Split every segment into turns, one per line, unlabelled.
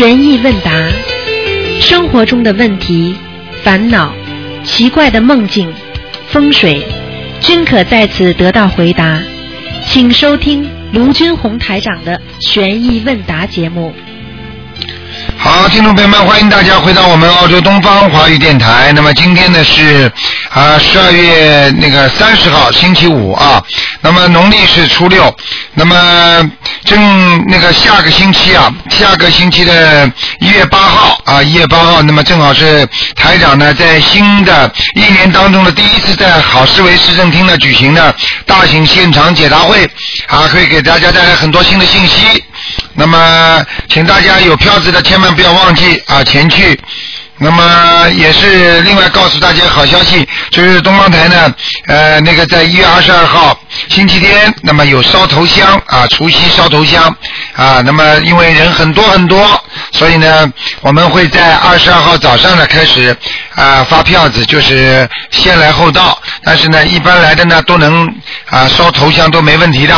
悬疑问答，生活中的问题、烦恼、奇怪的梦境、风水，均可在此得到回答。请收听卢军红台长的悬疑问答节目。
好，听众朋友们，欢迎大家回到我们澳洲东方华语电台。那么今天呢是啊十二月那个三十号星期五啊，那么农历是初六，那么正那个下个星期啊，下个星期的一月八号啊，一月八号，那么正好是台长呢在新的一年当中的第一次在好思维市政厅呢举行的大型现场解答会啊，会给大家带来很多新的信息。那么，请大家有票子的千万不要忘记啊前去。那么也是另外告诉大家好消息，就是东方台呢，呃，那个在一月二十二号星期天，那么有烧头香啊，除夕烧头香啊。那么因为人很多很多，所以呢，我们会在二十二号早上呢开始啊发票子，就是先来后到。但是呢，一般来的呢都能啊烧头香都没问题的。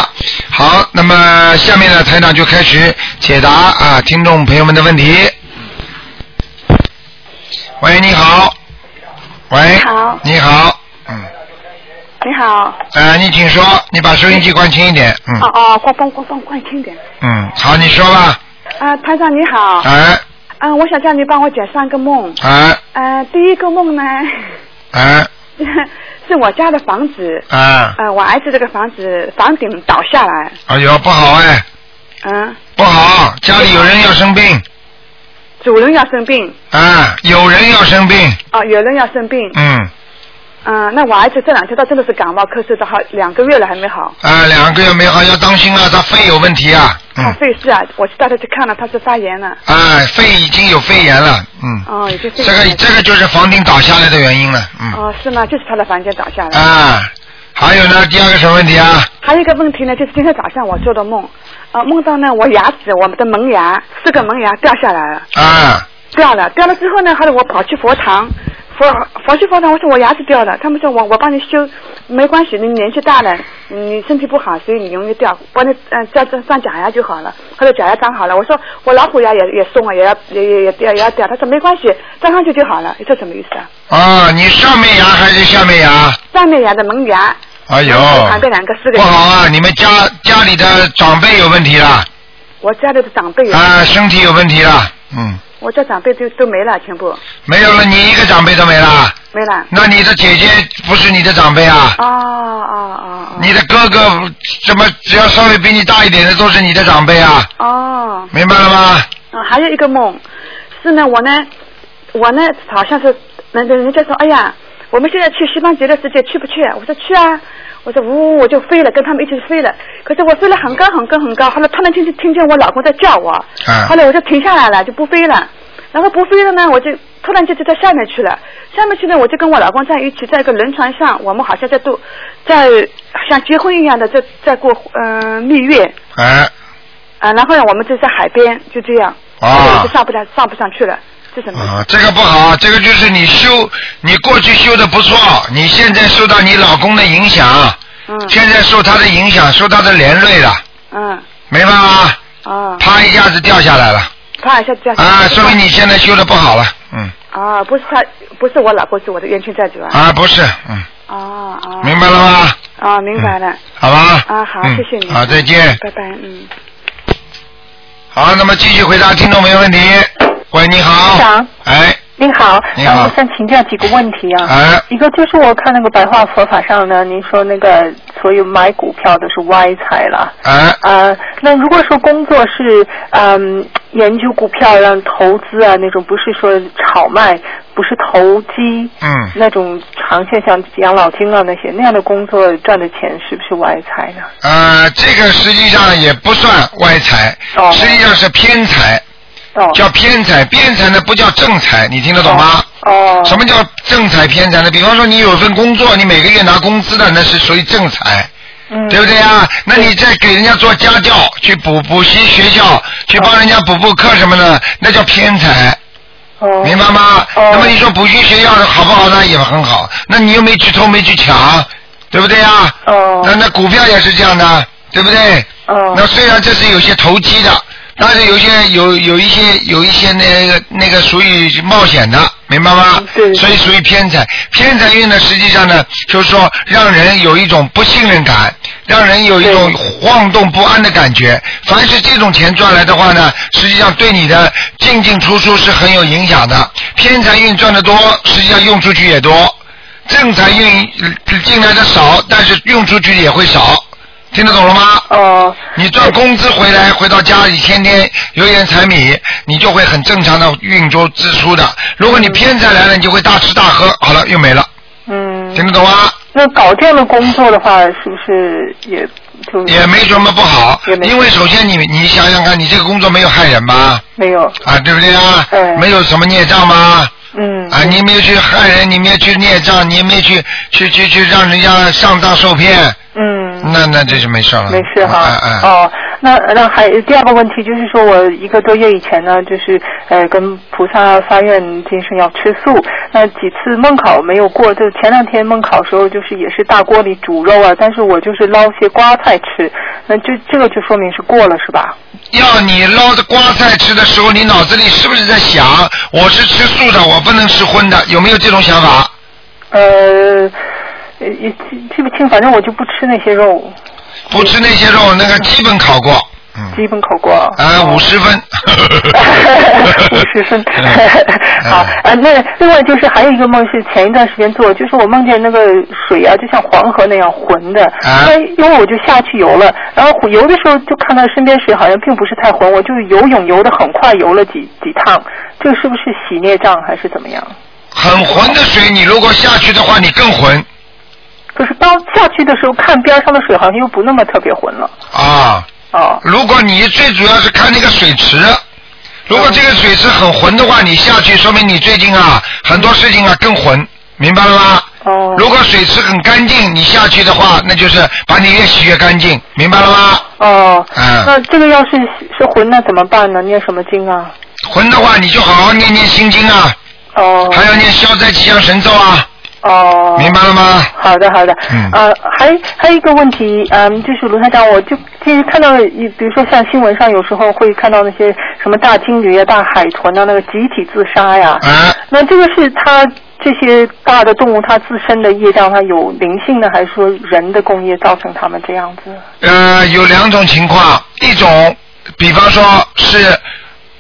好，那么下面呢台长就开始解答啊听众朋友们的问题。喂，你好。喂。
你好
你好。嗯。
你好，
呃，你请说，你把收音机关轻一点。嗯。
哦哦，关关关关关轻点。
嗯，好，你说吧。
啊，台长你好，
哎
嗯，我想叫你帮我解三个梦。
哎
呃，第一个梦呢，
哎
是我家的房子，
啊，
呃，我儿子这个房子房顶倒下来，
哎呦，不好哎，
嗯，
不好，家里有人要生病，
主人要生病，
啊，有人要生病，
啊，有人要生病，
嗯，
嗯，那我儿子这两天他真的是感冒咳嗽的好两个月了还没好，
啊，两个月没好，要当心啊，他肺有问题啊，
他
嗯，
肺是啊，我去带他去看了，他是发炎了，
啊，肺已经有肺炎了，嗯，
哦，已经肺
这个，这个就是房顶倒下来的原因了，嗯，
哦，是吗？就是他的房间倒下来。
啊，还有呢，第二个什么问题啊？
还有一个问题呢，就是今天早上我做的梦，啊，梦到呢我牙齿，我们的门牙四个门牙掉下来了，
啊，
掉了，掉了之后呢，后来我跑去佛堂，佛佛去佛堂，我说我牙齿掉了，他们说我我帮你修，没关系，你年纪大了，你身体不好，所以你容易掉，帮你嗯再再上假牙就好了，后来假牙长好了，我说我老虎牙也也松了，也要也也也掉也要掉，他说没关系，装上去就好了，这什么意思啊？
啊，你上面牙还是下面牙？
上面牙的门牙，
哎呦，
两个四个
不好啊！你们家家里的长辈有问题了，
我家里的长辈有，
啊，身体有问题了，嗯，
我家长辈都都没了，全部
没有了，你一个长辈都没了，
没了。
那你的姐姐不是你的长辈啊？
哦哦哦哦。
你的哥哥怎么只要稍微比你大一点的都是你的长辈啊？
哦。
明白了吗？
啊，还有一个梦，是呢，我呢，我呢，好像是人人人家说，哎呀，我们现在去西方极乐世界去不去？我说去啊，我说呜，我就飞了，跟他们一起飞了。可是我飞了很高很高很高，后来突然间就听见我老公在叫我，
啊
后来我就停下来了，就不飞了。然后不飞了呢，我就突然间就在下面去了。下面去呢，我就跟我老公在一起，在一个轮船上，我们好像在度，在像结婚一样的在在过嗯、蜜月。
哎，
啊，然后呢，我们就在海边，就这样，
啊
后我就上不上，上不上去了，这什么？
啊，这个不好，这个就是你修，你过去修的不错，你现在受到你老公的影响，
嗯
现在受他的影响，受他的连累了，
嗯，
明白吗？
哦，
啪一下子掉下来了，
啪一下掉下来。
啊，说明你现在修的不好了，嗯，
啊，不是他，不是我老公，是我的冤亲债主啊。
啊，不是，嗯，
哦哦。
明白了吗？
啊，明白了。
好吧？
啊，好，
嗯
谢谢你。
好，再见。
拜拜，嗯。
好，那么继续回答听众朋友问题。喂，你好。哎，
你好，
你好。
呃我想请教几个问题啊。
哎。
一个就是我看那个白话佛法上呢，您说那个所有买股票都是歪财了。
哎，
啊，那如果说工作是嗯研究股票让投资啊那种，不是说炒卖，不是投机，
嗯，
那种长线像养老金啊那些那样的工作赚的钱是不是歪财呢？
呃，这个实际上也不算歪财，
哦。
实际上是偏财，
哦
叫偏财。偏财呢不叫正财，你听得懂吗？
哦
什么叫正财偏财呢？比方说你有份工作，你每个月拿工资的，那是属于正财。
嗯
对不对呀？那你再给人家做家教，去补补习学校，去帮人家补补课什么的，那叫偏财。
哦
明白吗？
哦
那么你说补习学校的好不好呢？也很好。那你又没去偷，没去抢，对不对呀？
哦
那那股票也是这样的，对不对？
哦
那虽然这是有些投机的，但是有些有有一些有一些那个那个属于冒险的，明白吗？
嗯对
所以属于偏财。偏财运呢，实际上呢，就是说让人有一种不信任感，让人有一种晃动不安的感觉。凡是这种钱赚来的话呢，实际上对你的进进出出是很有影响的。偏财运赚的多，实际上用出去也多。正财运呃进来的少，但是用出去也会少。听得懂了吗？
哦、
你赚工资回来，回到家里天天油盐柴米，你就会很正常的运作支出的。如果你偏财来了，你就会大吃大喝，好了又没了，
嗯，
听得懂吗？
那搞这样的工作的话，是不是也就
也没什么不好因为首先你你想想看，你这个工作没有害人吧？
没有？
啊，对不对啊？
嗯
没有什么孽障吗？
嗯，
啊，你没有去害人，你没有去孽障，你也没有去去去去让人家上当受骗，
嗯，
那那这就没事了。
没事哈。哦，那那还第二个问题就是说，我一个多月以前呢，就是呃跟菩萨发愿今生要吃素，那几次梦考没有过，就前两天梦考时候就是也是大锅里煮肉啊，但是我就是捞些瓜菜吃，那就这个就说明是过了是吧？
要你捞着瓜菜吃的时候，你脑子里是不是在想，我是吃素的，我不能吃荤的？有没有这种想法？
呃，呃也记记不清，反正我就不吃那些肉，
不吃那些肉，那个基本考过，嗯，
基本考过。
啊，五十分。
五十分，好啊。那另外就是还有一个梦是前一段时间做，就是我梦见那个水啊，就像黄河那样浑的。
啊
那因为我就下去游了，然后游的时候就看到身边水好像并不是太浑，我就游泳游的很快，游了几几趟。这个是不是洗孽障还是怎么样？
很浑的水，你如果下去的话，你更浑
可是当下去的时候，看边上的水好像又不那么特别浑了。
啊。
哦
如果你最主要是看那个水池，如果这个水池很浑的话，你下去说明你最近啊很多事情啊更浑，明白了吗？
哦
如果水池很干净，你下去的话，那就是把你越洗越干净，明白了吗？
哦，
嗯
那这个要是是浑那怎么办呢？念什么经啊？
浑的话，你就好好念念心经啊，
哦
还要念消灾吉祥神咒啊，
哦，
明白了吗？
好的，好的。
嗯
呃，还还有一个问题，嗯，就是卢台长，我就就是看到，比如说像新闻上有时候会看到那些什么大鲸鱼啊、大海豚啊，那个集体自杀呀。
啊，
那这个是它这些大的动物它自身的业障，它有灵性的，还是说人的工业造成它们这样子？
呃，有两种情况，一种，比方说是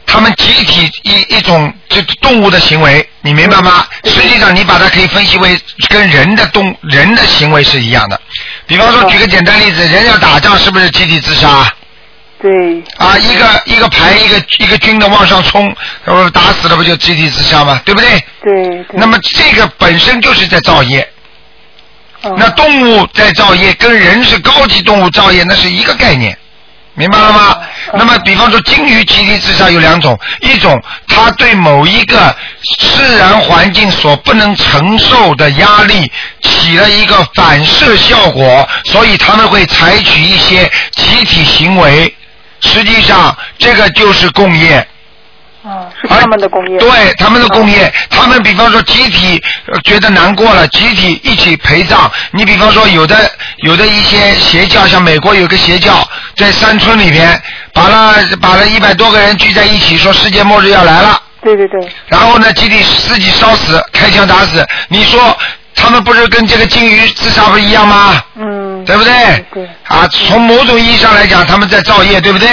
他们集体一一种这动物的行为，你明白吗？实际上你把它可以分析为跟人的动人的行为是一样的。比方说，举个简单例子，人要打仗是不是集体自杀？
对，
啊，一个一个排一个一个军的往上冲，呃，打死了不就集体自杀吗？对不对？
对对。
那么这个本身就是在造业。
嗯
那动物在造业，跟人是高级动物造业，那是一个概念，明白了吗？那么，比方说鲸鱼集体自杀有两种，一种它对某一个自然环境所不能承受的压力起了一个反射效果，所以他们会采取一些集体行为。实际上，这个就是共业。
啊，是他们的工业。
对他们的工业，他们比方说集体呃觉得难过了，集体一起陪葬。你比方说有的有的一些邪教，像美国有个邪教，在山村里边，把那把了一百多个人聚在一起，说世界末日要来了，
对对对。
然后呢集体自己烧死，开枪打死。你说他们不是跟这个鲸鱼自杀不是一样吗？
嗯。
对不对？
对
啊，从某种意义上来讲，他们在造业，对不对？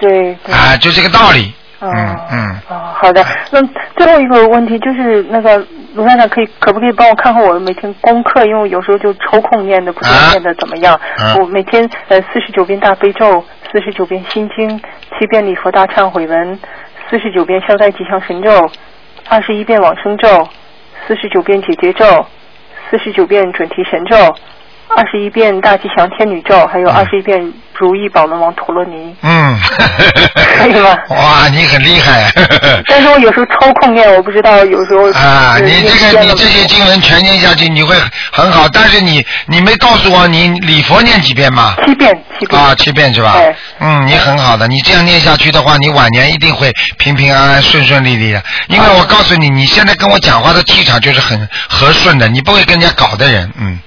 对对。
啊，就这个道理。
哦
嗯嗯。
哦，好的。那最后一个问题就是那个卢站长，可以可不可以帮我看看我每天功课？因为有时候就抽空念的，不知道
啊
念的怎么样。
啊
我每天呃四十九遍大悲咒，四十九遍心经，七遍礼佛大忏悔文，四十九遍消灾吉祥神咒，二十一遍往生咒，四十九遍解结咒，四十九遍准提神咒。二十一遍大吉祥天女咒，还有二十一遍如意宝轮王陀罗尼。
嗯，
可以吗
哇，你很厉害。
但是我有时候抽空念，我不知道有时候
啊，你这个你这些经文全念下去，你会很好。但是你你没告诉我你礼佛念几遍吗？
七遍七遍
啊，七遍是吧
对？
嗯，你很好的，你这样念下去的话，你晚年一定会平平安安、顺顺利利的。因为我告诉你，你现在跟我讲话的气场就是很和顺的，你不会跟人家搞的人，嗯，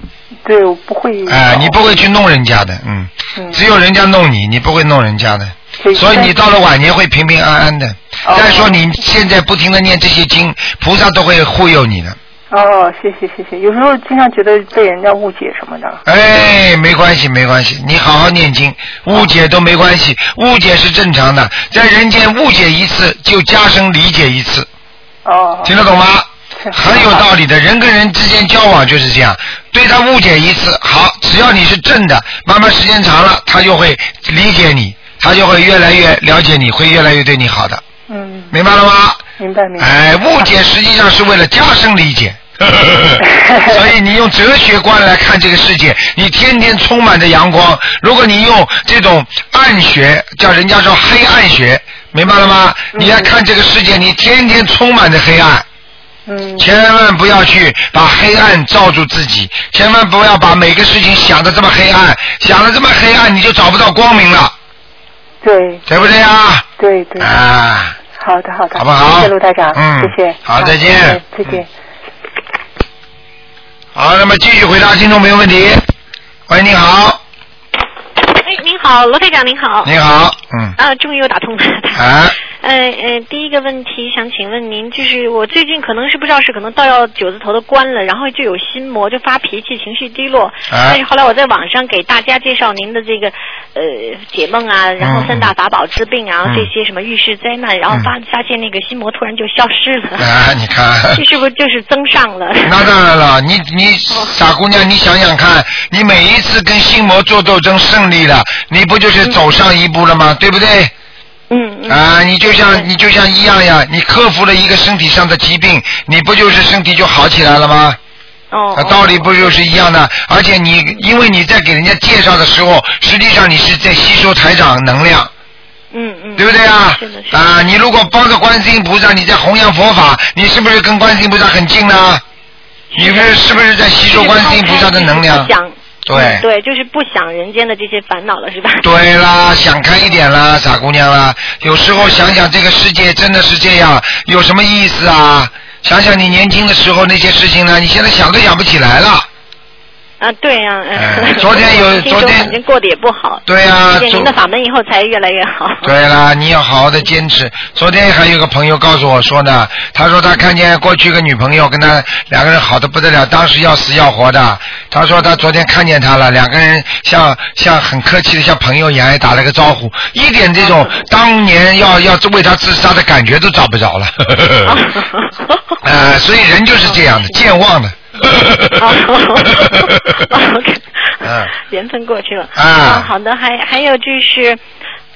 对我不会
哎、你不会去弄人家的，嗯，
嗯
只有人家弄你，你不会弄人家的。
所以
所以你到了晚年会平平安安的。
哦
再说你现在不停的念这些经，菩萨都会护佑你的。
哦，谢谢谢谢。有时候经常觉得被人家误解什么的。
哎，没关系，没关系，你好好念经，误解都没关系，误解是正常的，在人间误解一次就加深理解一次，
哦。
听得懂吗？
是
很有道理的，人跟人之间交往就是这样，对他误解一次，好，只要你是正的，慢慢时间长了，他就会理解你，他就会越来越了解你，会越来越对你好的，
嗯，
明白了吗？
明白明白。
哎，误解实际上是为了加深理解。所以你用哲学观来看这个世界，你天天充满着阳光。如果你用这种暗学，叫人家说黑暗学，明白了吗？你来看这个世界，你天天充满着黑暗。
嗯。
千万不要去把黑暗罩住自己，千万不要把每个事情想的这么黑暗，想的这么黑暗，你就找不到光明了，
对
对不对啊？
对对。
啊，
好的好的。
好不好
谢谢卢台长。
嗯
谢谢。
好再见
再见再见。
好，那么继续回答听众朋友问题。喂，你好，
哎，您好，罗台长，您好。
你好，嗯，
啊，终于又打通了。
啊，
呃呃，第一个问题想请问您，就是我最近可能是不知道是可能到要九字头的关了，然后就有心魔，就发脾气，情绪低落。
啊
但是后来我在网上给大家介绍您的这个呃解梦啊，然后三大法宝治病啊，
嗯
这些什么遇事灾难，然后发、发现那个心魔突然就消失了。
啊，你看，
这是不是就是增上了？
那当然了，你你傻姑娘，你想想看，你每一次跟心魔做斗争胜利了，你不就是走上一步了吗？对不对？
嗯嗯。
啊，你就像你就像一样呀，你克服了一个身体上的疾病，你不就是身体就好起来了吗？
哦。
啊，道理不就是一样的？而且你因为你在给人家介绍的时候，实际上你是在吸收台长能量，
嗯嗯。
对不对啊
是的，是？的。
啊，你如果帮着观世音菩萨，你在弘扬佛法，你是不是跟观世音菩萨很近呢？你是是不是在吸收观世音菩萨的能量对
嗯对，就是不想人间的这些烦恼了，是吧？
对啦，想开一点啦，傻姑娘啦。有时候想想这个世界真的是这样，有什么意思啊？想想你年轻的时候那些事情呢，你现在想都想不起来了。
啊，对呀、嗯
哎昨天有 昨天
反正过得也不好。
对呀
您的法门以后才越来越好。
对啦，你要好好的坚持。昨天还有个朋友告诉我说呢，他说他看见过去一个女朋友跟他两个人好的不得了，当时要死要活的。他说他昨天看见他了，两个人像像很客气的像朋友一样还打了个招呼，一点这种当年要要为他自杀的感觉都找不着了。呃，所以人就是这样的，健忘的。
哦
嗯
缘分过去了。
啊
好的，还还有就是，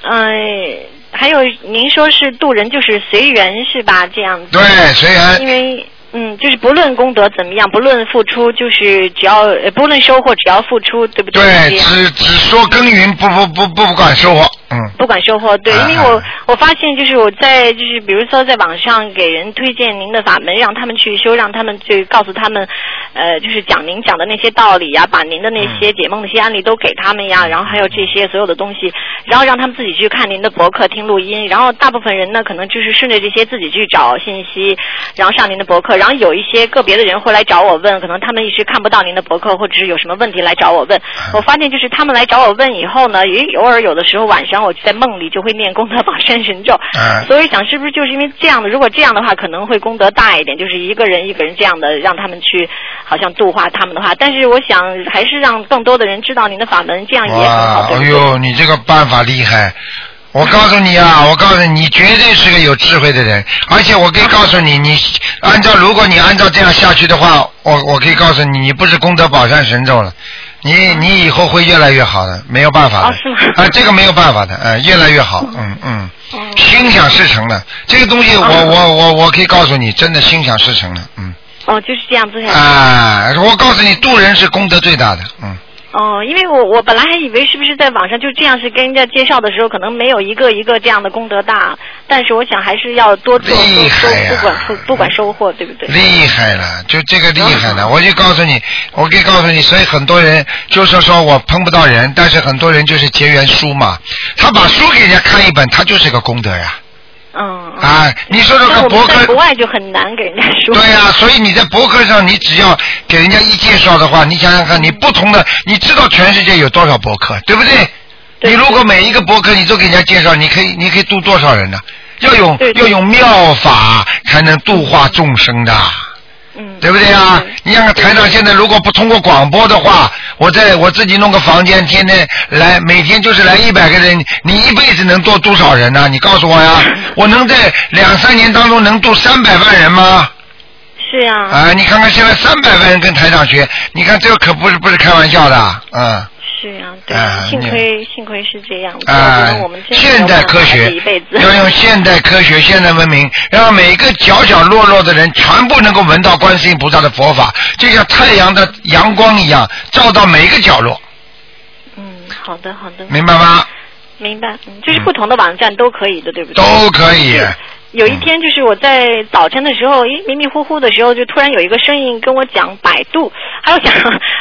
嗯、还有您说是渡人就是随缘是吧？这样子。
对，随缘。
因为嗯，就是不论功德怎么样，不论付出，就是只要呃不论收获，只要付出，对不对？
对，只只说耕耘，不不不不不管收获，嗯。
不管收获，对，
啊
因为我我发现就是我在就是比如说在网上给人推荐您的法门，让他们去修，让他们去告诉他们，呃，就是讲您讲的那些道理呀，把您的那些解梦的一些案例都给他们呀，然后还有这些所有的东西，然后让他们自己去看您的博客听录音，然后大部分人呢可能就是顺着这些自己去找信息，然后上您的博客，然后有一些个别的人会来找我问，可能他们一时看不到您的博客，或者是有什么问题来找我问，我发现就是他们来找我问以后呢，也偶尔有的时候晚上我就在梦里就会念功德宝山神咒，
嗯
所以想是不是就是因为这样的，如果这样的话，可能会功德大一点，就是一个人一个人这样的让他们去好像度化他们的话，但是我想还是让更多的人知道您的法门，这样也很好？
哎呦，你这个办法厉害！我告诉你啊，我告诉你，你绝对是个有智慧的人，而且我可以告诉你，你按照如果你按照这样下去的话，我我可以告诉你，你不是功德宝山神咒了，你你以后会越来越好的，没有办法的。
哦是吗
啊，这个没有办法的，嗯、越来越好，嗯嗯，心想事成的，这个东西我我我我可以告诉你，真的心想事成了，嗯。
哦，就是这样子下去。
啊，我告诉你，渡人是功德最大的，嗯。
哦，因为我我本来还以为是不是在网上就这样是跟人家介绍的时候，可能没有一个一个这样的功德大，但是我想还是要多做，
厉
多
害呀
不管收不管收获，对不对？
厉害了，就这个厉害
嗯
了，我就告诉你，我可以告诉你，所以很多人就是说我碰不到人，但是很多人就是结缘书嘛，他把书给人家看一本，他就是个功德呀。
嗯。嗯
啊，你说这个博客
在国，外就很难给人家说。
对呀、所以你在博客上，你只要给人家一介绍的话，你想想看，你不同的，你知道全世界有多少博客，对不对？你如果每一个博客你都给人家介绍，你可以你可以度多少人呢？要用要用妙法才能度化众生的。
嗯，
对不对啊？你看看台长现在如果不通过广播的话，我在我自己弄个房间，天天来，每天就是来一百个人，你一辈子能度多少人呢、你告诉我呀，我能在两三年当中能度三百万人吗？
是呀、
啊，你看看现在三百万人跟台长学，你看这个可不是不是开玩笑的，嗯。
是呀、对，幸亏幸亏是这样，要
啊现代科学要用现代科学、现代文明，让每个角角落落的人全部能够闻到观世音菩萨的佛法，就像太阳的阳光一样，照到每一个角落，
嗯，好的好的，
明白吗？
明白，嗯，就是不同的网站都可以的，对不对？
都可以。
有一天，就是我在早晨的时候，咦，迷迷糊糊的时候，就突然有一个声音跟我讲百度，还有想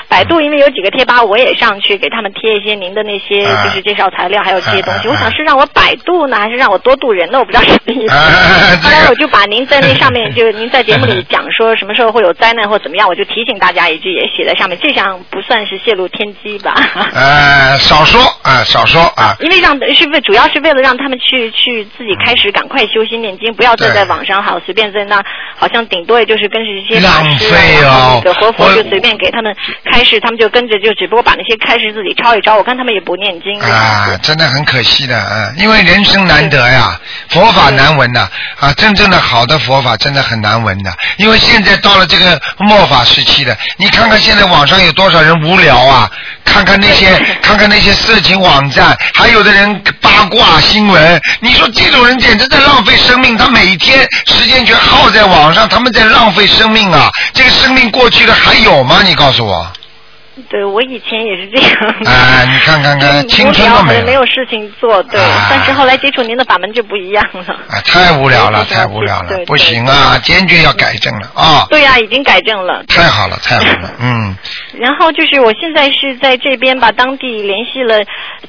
百度，因为有几个贴吧我也上去给他们贴一些您的那些
啊
就是介绍材料，还有这些东西。我想是让我百度呢，还是让我多度人呢？我不知道什么意思。后来我就把您在那上面，就您在节目里讲说什么时候会有灾难或怎么样，我就提醒大家一句，也写在上面。这项不算是泄露天机吧？
呃，少说啊，少说啊。
因为让是为主要是为了让他们去去自己开始赶快修心念经，不要再在网上好随便在那，好像顶多也就是跟着一些法
浪
师
费哦
那个活佛就随便给他们开示，他们就跟着就只不过把那些开示自己抄一抄。我看他们也不念经。
啊，真的很可惜的啊，因为人生难得呀，佛法难闻呐啊，真正的好的佛法真的很难闻的，因为现在到了这个末法时期的，你看看现在网上有多少人无聊啊，看看那些 看看那些色情网站，还有的人八卦新闻，你说这种人简直在浪费生命，他每天时间全耗在网上，他们在浪费生命啊，这个生命过去了还有吗？你告诉我。
对我以前也是这样。
哎，你看看看，
嗯
青春
无聊
都没
有事情做，对。
啊
但是后来接触您的法门就不一样了。
啊，太无聊了，太无聊了，不行啊，坚决要改正了啊！
对呀、已经改正了。
太好了，太好了，嗯，
然后就是我现在是在这边吧，当地联系了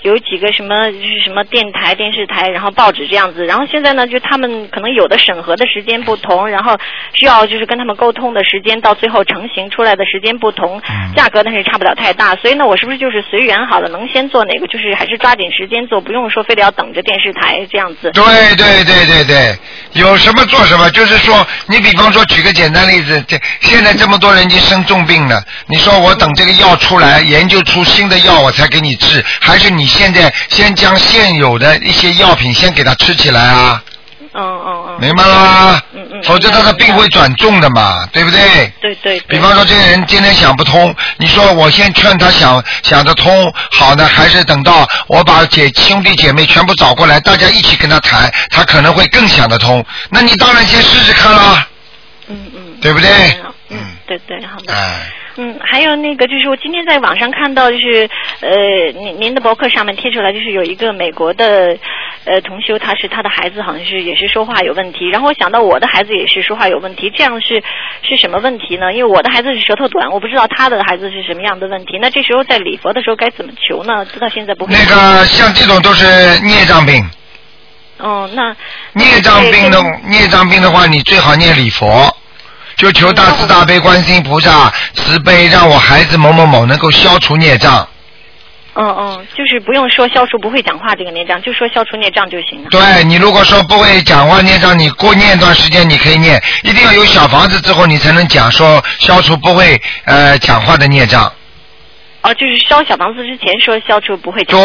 有几个什么就是什么电台、电视台，然后报纸这样子。然后现在呢，就他们可能有的审核的时间不同，然后需要就是跟他们沟通的时间，到最后成型出来的时间不同，
嗯
价格但是差不了太大。所以呢，我是不是就是随缘好了，能先做哪个，就是还是抓紧时间做，不用说非得要等着电视台这样子。
对对对对对，有什么做什么，就是说，你比方说举个简单例子，这现在这么多人已经生重病了，你说我等这个药出来，研究出新的药我才给你治，还是你现在先将现有的一些药品先给他吃起来啊？
嗯嗯嗯。
明白了吗？
嗯嗯。
否则他的病会转重的嘛，对不对？
对对对。
比方说，这个人今天想不通，你说我先劝他想想得通，好呢，还是等到我把姐兄弟姐妹全部找过来，大家一起跟他谈，他可能会更想得通。那你当然先试试看啦，
嗯嗯。
对不对？
嗯，对对，好的。
哎，
嗯，还有那个就是我今天在网上看到，就是呃，您您的博客上面贴出来，就是有一个美国的呃同修，他是他的孩子好像是也是说话有问题，然后我想到我的孩子也是说话有问题，这样是是什么问题呢？因为我的孩子是舌头短，我不知道他的孩子是什么样的问题。那这时候在礼佛的时候该怎么求呢？直到现在不会。
那个像这种都是孽障病，
哦，那
孽障病的孽障病的话，你最好念礼佛。就求大慈大悲观世音菩萨慈悲，让我孩子某某某能够消除孽障。
嗯嗯，就是不用说消除不会讲话这个孽障，就说消除孽障就行了。
对你如果说不会讲话孽障，你过念一段时间你可以念，一定要有小房子之后你才能讲说消除不会呃讲话的孽障。
哦，就是烧小房子之前说消除不会。
对，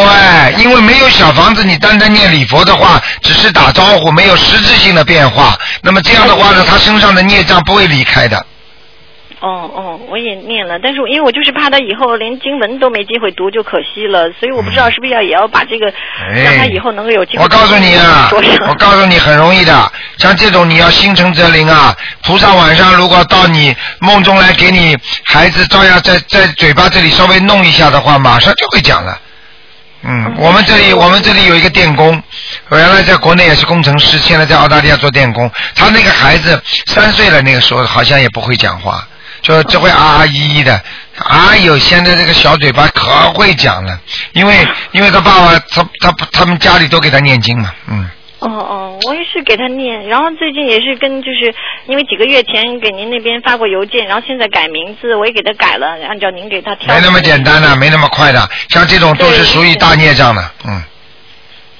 因为没有小房子，你单单念礼佛的话，只是打招呼，没有实质性的变化。那么这样的话呢，他身上的孽障不会离开的。
哦哦，我也念了，但是我因为我就是怕他以后连经文都没机会读，就可惜了，所以我不知道是不是要也要把这个、
哎
让他以后能够有机会。
我告诉你啊，我告诉你很容易的，像这种你要心诚则灵啊。菩萨晚上如果到你梦中来给你孩子照样在在嘴巴这里稍微弄一下的话，马上就会讲了。嗯，我们这里我们这里有一个电工，原来在国内也是工程师，现在在澳大利亚做电工。他那个孩子三岁了，那个时候好像也不会讲话，就就会啊啊咦咦的。哎呦，现在这个小嘴巴可会讲了，因为因为他爸爸他他他们家里都给他念经嘛，嗯。
哦哦，我也是给他念，然后最近也是跟就是因为几个月前给您那边发过邮件，然后现在改名字，我也给他改了，按照您给他挑。
没那么简单的，没那么快的，像这种都是属于大孽障的，嗯。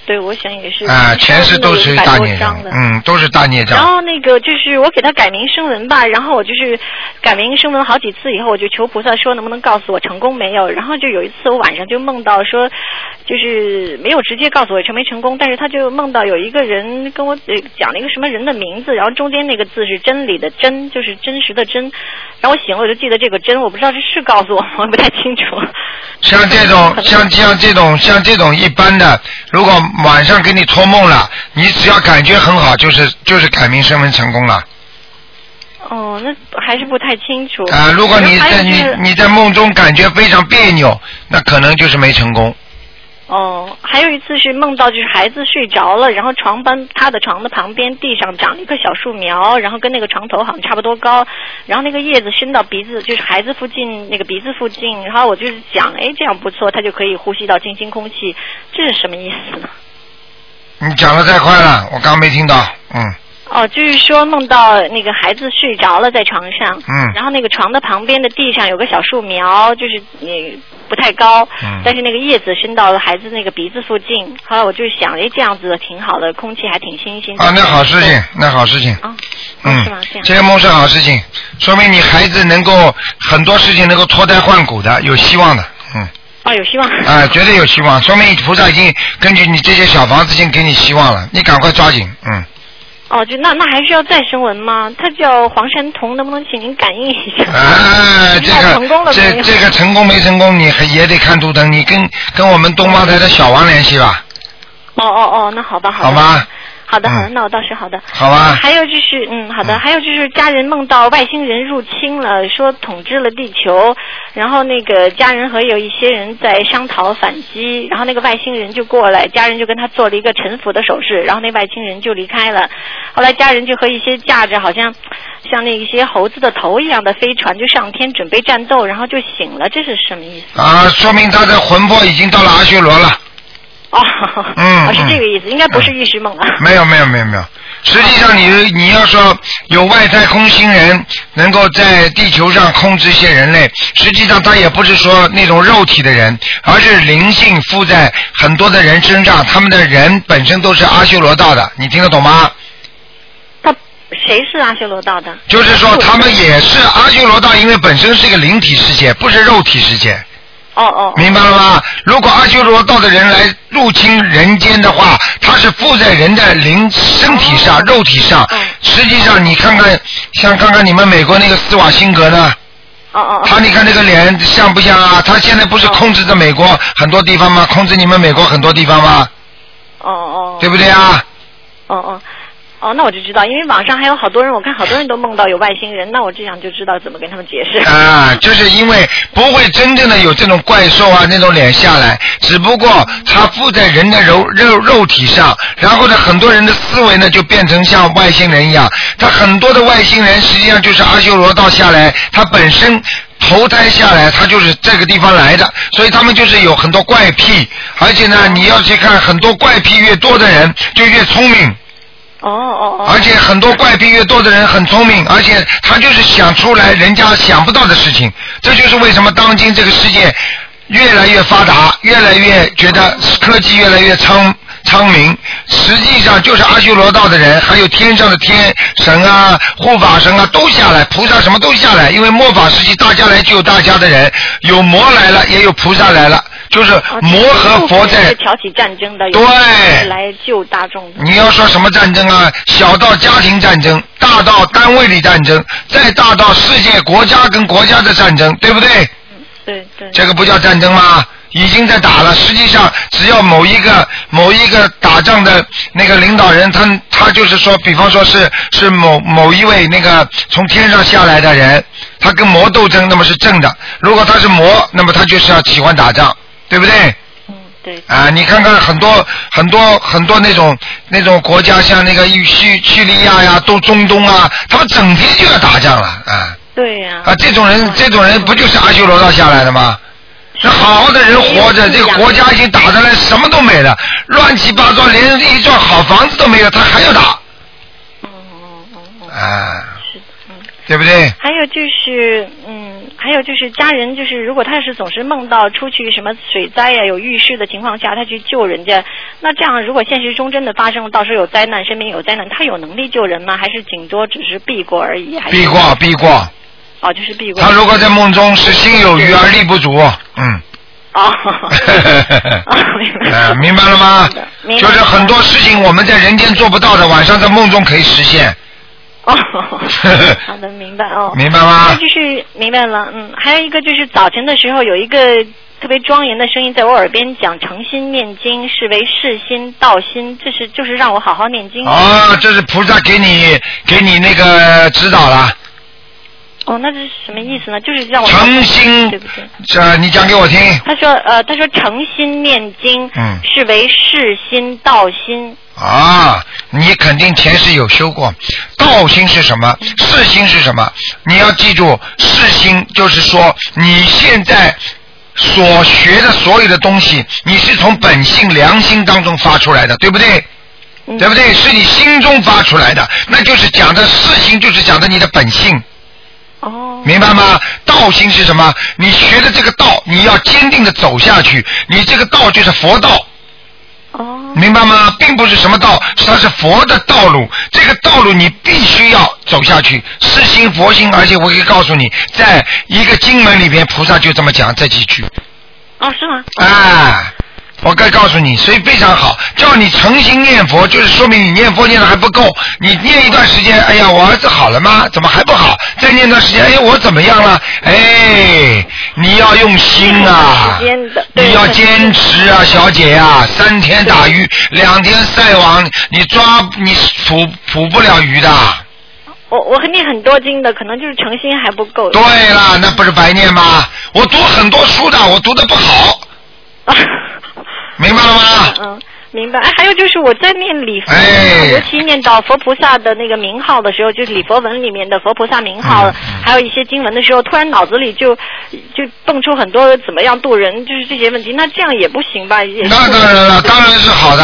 对，我想也是。
啊，前世都是大孽障，嗯，都是大孽障。
然后那个就是我给他改名声文吧，然后我就是改名声文好几次以后，我就求菩萨说能不能告诉我成功没有。然后就有一次我晚上就梦到说，就是没有直接告诉我成没成功，但是他就梦到有一个人跟我讲了一个什么人的名字，然后中间那个字是真理的真，就是真实的真。然后我醒了我就记得这个真，我不知道这是告诉我，我不太清楚。
像这种像像这种像这种一般的，如果。晚上给你托梦了，你只要感觉很好，就是就是改名身份成功了。
哦，那还是不太清楚。
啊，如果你在你你在梦中感觉非常别扭，那可能就是没成功。
哦，还有一次是梦到就是孩子睡着了，然后床班他的床的旁边地上长了一棵小树苗，然后跟那个床头好像差不多高，然后那个叶子伸到鼻子，就是孩子附近那个鼻子附近，然后我就是想，哎，这样不错，他就可以呼吸到清新空气，这是什么意思呢？
你讲的太快了，我刚没听到，嗯。
哦，就是说梦到那个孩子睡着了在床上，
嗯，
然后那个床的旁边的地上有个小树苗，就是你不太高，
嗯，
但是那个叶子伸到了孩子那个鼻子附近。后来我就想，哎，这样子挺好的，空气还挺新鲜。
啊，那好事情，那好事情。
啊，
嗯，
是吗？这样。
这个梦是好事情，说明你孩子能够很多事情能够脱胎换骨的，有希望的，嗯。
啊，有希望。
啊，绝对有希望，说明菩萨已经根据你这些小房子已经给你希望了，你赶快抓紧，嗯。
哦，就那那还需要再升文吗？他叫黄山童，能不能请您感应一下？
啊，这个
成功了
这这个成功没成功，你也得看图腾，你跟跟我们东方台的小王联系吧。
哦哦哦，那好吧，
好
吧。好的，好的，那我倒是好的。
好吧。
还有就是，嗯，好的，还有就是家人梦到外星人入侵了，说统治了地球，然后那个家人和有一些人在商讨反击，然后那个外星人就过来，家人就跟他做了一个臣服的手势，然后那外星人就离开了。后来家人就和一些架着好像像那一些猴子的头一样的飞船就上天准备战斗，然后就醒了，这是什么意思？
啊，说明他的魂魄已经到了阿修罗了。
哦，
嗯，
是这个意思，应该不是预示梦啊。
没有没有没有没有，实际上你你要说有外太空星人能够在地球上控制一些人类，实际上他也不是说那种肉体的人，而是灵性附在很多的人身上，他们的人本身都是阿修罗道的，你听得懂吗？
他谁是阿修罗道的？
就是说他们也是阿修罗道，因为本身是一个灵体世界，不是肉体世界。
哦哦，
明白了吗？如果阿修罗道的人来入侵人间的话，他是附在人的灵身体上、肉体上。实际上，你看看，像看看你们美国那个斯瓦辛格
呢？哦哦。
他你看那个脸像不像啊？他现在不是控制着美国很多地方吗？控制你们美国很多地方吗？
哦哦。
对不对啊？
哦哦。哦，那我就知道，因为网上还有好多人，我看好多人都梦到有外星人，那我这样就知道怎么跟他们解释。
啊，就是因为不会真正的有这种怪兽啊那种脸下来，只不过它附在人的肉肉肉体上，然后呢，很多人的思维呢就变成像外星人一样。他很多的外星人实际上就是阿修罗道下来，他本身投胎下来，他就是这个地方来的，所以他们就是有很多怪癖，而且呢，你要去看很多怪癖越多的人就越聪明。
哦哦哦！
而且很多怪癖越多的人很聪明，而且他就是想出来人家想不到的事情。这就是为什么当今这个世界越来越发达，越来越觉得科技越来越昌昌明。实际上就是阿修罗道的人，还有天上的天神啊、护法神啊都下来，菩萨什么都下来。因为末法时期大家来救大家的人，有魔来了，也有菩萨来了。就是魔和佛在
挑起战争的，
对，
来救大众。
你要说什么战争啊？小到家庭战争，大到单位里战争，再大到世界国家跟国家的战争，对不对？
对对。
这个不叫战争吗？已经在打了。实际上，只要某一个某一个打仗的那个领导人，他他就是说，比方说是是某某一位那个从天上下来的人，他跟魔斗争，那么是正的。如果他是魔，那么他就是要喜欢打仗。对不对？
嗯，对。
啊，你看看很多很多很多那种那种国家，像那个叙叙利亚呀，都中东啊，他们整天就要打仗了啊。
对呀。
啊，这种人，这种人不就是阿修罗道下来的吗？那好好的人活着，这个国家已经打的来什么都没了，乱七八糟，连一幢好房子都没有，他还要打，
嗯嗯嗯嗯，
啊。对不对？
还有就是，嗯，还有就是家人，就是如果他是总是梦到出去什么水灾呀、有遇事的情况下，他去救人家，那这样如果现实中真的发生，到时候有灾难，身边有灾难，他有能力救人吗？还是顶多只是避过而已？还是
避过，避过。
哦，就是避过。
他如果在梦中是心有余而力不足，嗯。
哦，哦明白
呃，明白了吗？
明白
就是很多事情我们在人间做不到的，晚上在梦中可以实现，
哦，好的，明白哦。
明白吗
那？就是明白了，嗯，还有一个就是早晨的时候有一个特别庄严的声音在我耳边讲诚心念经是为世心道心，这是就是让我好好念经。
哦，这是菩萨给你给你那个指导了，
哦，那这是什么意思呢？就是让我
诚心
对不对？
这你讲给我听。
他说呃，他说诚心念经，
嗯
是为世心道心。
啊，你肯定前世有修过。道心是什么？世心是什么？你要记住，世心就是说你现在所学的所有的东西，你是从本性良心当中发出来的，对不对？
嗯
对不对？是你心中发出来的，那就是讲的世心，就是讲的你的本性。
哦，
明白吗？道心是什么？你学的这个道，你要坚定的走下去。你这个道就是佛道，
哦，
明白吗？并不是什么道，它是佛的道路。这个道路你必须要走下去，是心佛心。而且我可以告诉你，在一个经文里边，菩萨就这么讲这几句。
哦，是吗？
啊，我该告诉你，所以非常好，叫你诚心念佛，就是说明你念佛念的还不够。你念一段时间，哎呀，我儿子好了吗？怎么还不好？再念段时间，哎，我怎么样了？哎，你要用心啊你要坚持啊，小姐呀、三天打鱼，两天晒网，你抓你捕捕不了鱼的。
我我念很多经的，可能就是诚心还不够。
对了，那不是白念吗？我读很多书的，我读的不好，明白了吗？
嗯，明白。哎，还有就是我在念礼佛，
哎
尤其念到佛菩萨的那个名号的时候，就是礼佛文里面的佛菩萨名号，还有一些经文的时候，突然脑子里就就蹦出很多怎么样度人，就是这些问题。那这样也不行吧？也
那当然了，当然是好的，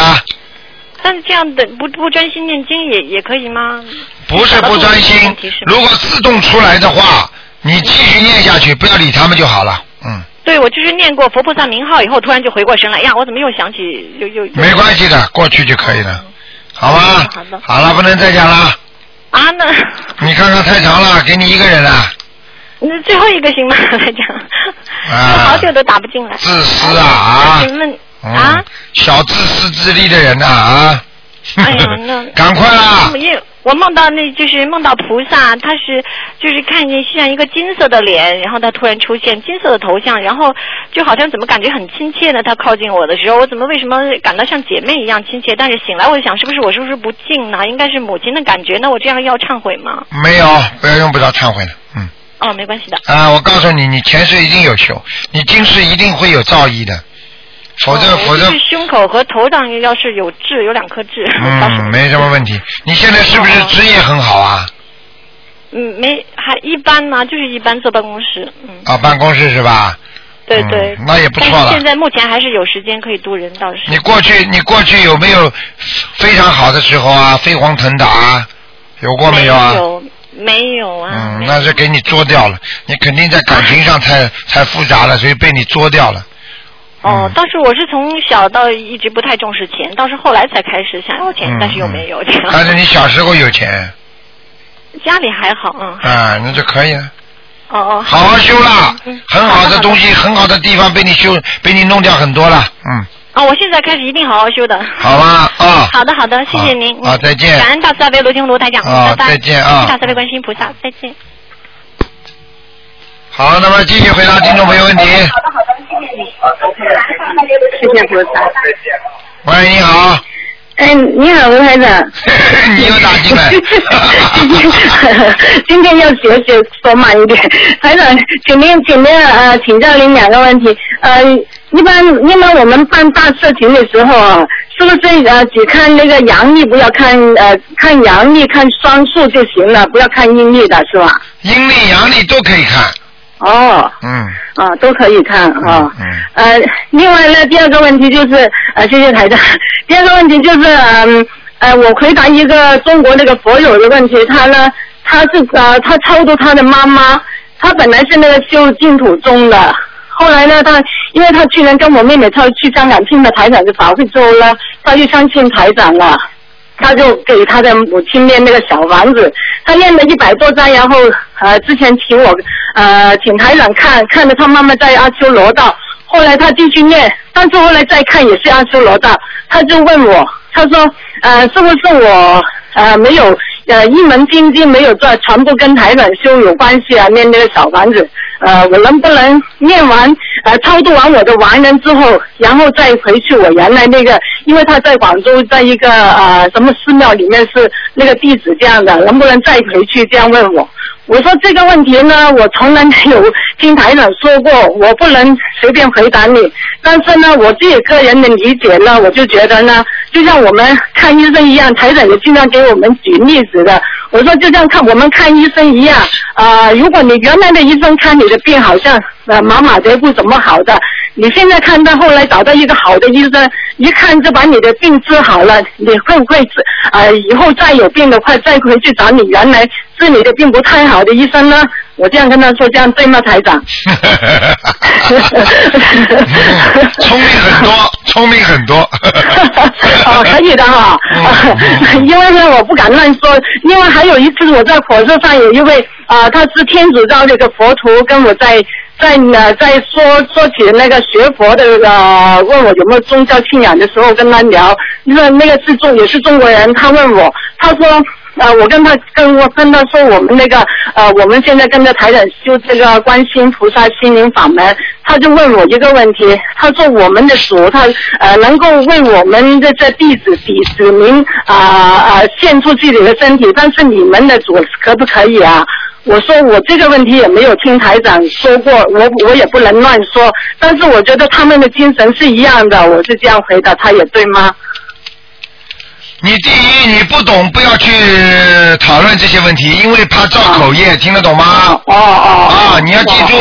但是这样的不不专心念经也也可以吗？
不是不专心如果自动出来的话，你继续念下去，不要理他们就好了。嗯，
对，我就是念过佛菩萨名号以后，突然就回过神来，哎呀，我怎么又想起又又
没关系的，过去就可以了，好吧？
好的
好了，不能再讲了。
啊？那
你看看太长了，给你一个人了，
那最后一个行吗？来讲，好久都打不进来。
自私啊啊！
请问
嗯
啊？，
小自私自利的人呐啊！
哎呀那
赶快啦！
我梦到那就是梦到菩萨，他是就是看见像一个金色的脸，然后他突然出现金色的头像，然后就好像怎么感觉很亲切呢？他靠近我的时候，我怎么为什么感到像姐妹一样亲切？但是醒来我就想，是不是我是不是不敬呢？应该是母亲的感觉，那我这样要忏悔吗？
没有，不要用不着忏悔的，嗯。
哦，没关系的。
啊，我告诉你，你前世一定有修，你今世一定会有造诣的，否则、
哦
否则
胸口和头上要是有痣，有两颗痣，
嗯没什么问题。你现在是不是
哦
职业很好啊？
嗯，没还一般呢，就是一般坐办公室，嗯，
啊，办公室是吧？
对对。
嗯那也不错了
现在目前还是有时间可以渡人，倒是。
你过去你过去有没有非常好的时候啊？飞黄腾达啊，有过没有啊？
没有，没有啊。
嗯，那是给你作掉了，你肯定在感情上太太复杂了，所以被你作掉了。
哦
嗯，
倒是我是从小到一直不太重视钱，倒是后来才开始想要钱，
嗯
但是又没有钱。
但是你小时候有钱
家里还好，嗯。
啊，那就可以了。
哦哦。
好好修啦
嗯，
很好的东西，很好的地方被你修，被你弄掉很多了，嗯，
啊，我现在开始一定好好修的。
好吧，啊，
好的，好的，谢谢您。
好啊再见
感恩大慈大悲卢天卢台长，
啊
拜拜。
再见啊
大慈大悲观世音菩萨，再见。
好，那么继续回答听众朋友问题。
谢谢菩萨。
喂，你好，
哎，你好，吴台长。
你又打进来。
今天要学学说慢一点。台长，请您请您呃请教您两个问题。呃，一般一般我们办大事情的时候啊，是不是呃只看那个阳历，不要看呃看阳历看双数就行了，不要看阴历的是吧？
阴历阳历都可以看，
哦，
嗯
啊，都可以看啊。
嗯
呃，另外呢，第二个问题就是，呃，谢谢台长。第二个问题就是，嗯，呃，我回答一个中国那个佛友的问题，他呢，他是呃，他超度他的妈妈，他本来是那个修净土宗的，后来呢，他因为他去年跟我妹妹他去香港听了台长的法会之后呢，他就相信台长了。他就给他的母亲念那个小房子，他念了一百多张，然后呃之前请我呃请台长看，看着他妈妈在阿修罗道，后来他继续念，但是后来再看也是阿修罗道，他就问我，他说呃是不是我呃没有呃一门经经没有做，全部跟台长修有关系啊？念那个小房子，呃我能不能念完呃超度完我的亡人之后，然后再回去我原来那个，因为他在广州在一个呃什么寺庙里面是那个弟子这样的，能不能再回去？这样问我。我说这个问题呢，我从来没有听台长说过，我不能随便回答你。但是呢，我自己个人的理解呢，我就觉得呢，就像我们看医生一样，台长也经常给我们举例子的。我说就像看我们看医生一样，啊、如果你原来的医生看你的病好像呃马马虎不怎么好的，你现在看到后来找到一个好的医生，一看就把你的病治好了，你会不会治呃以后再有病的话，再回去找你原来治你的病不太好的医生呢？我这样跟他说，这样对吗，台长？
聪明很多，聪明很多。
哦，可以的哈、
嗯
因为呢，我不敢乱说。另外还有一次，我在火车上有一位啊、呃他是天主教那个佛徒，跟我在在呃在说说起那个学佛的呃，问我有没有宗教信仰的时候，跟他聊，那那个是中也是中国人，他问我，他说。呃，我跟他跟我跟他说，我们那个呃，我们现在跟着台长修这个观心菩萨心灵法门，他就问我一个问题，他说我们的主他呃能够为我们的这弟子弟子民啊啊、献出自己的身体，但是你们的主可不可以啊？我说我这个问题也没有听台长说过，我我也不能乱说，但是我觉得他们的精神是一样的，我是这样回答，他也对吗？
你第一，你不懂，不要去讨论这些问题，因为怕造口业，听得懂吗？
哦哦
啊，你要记住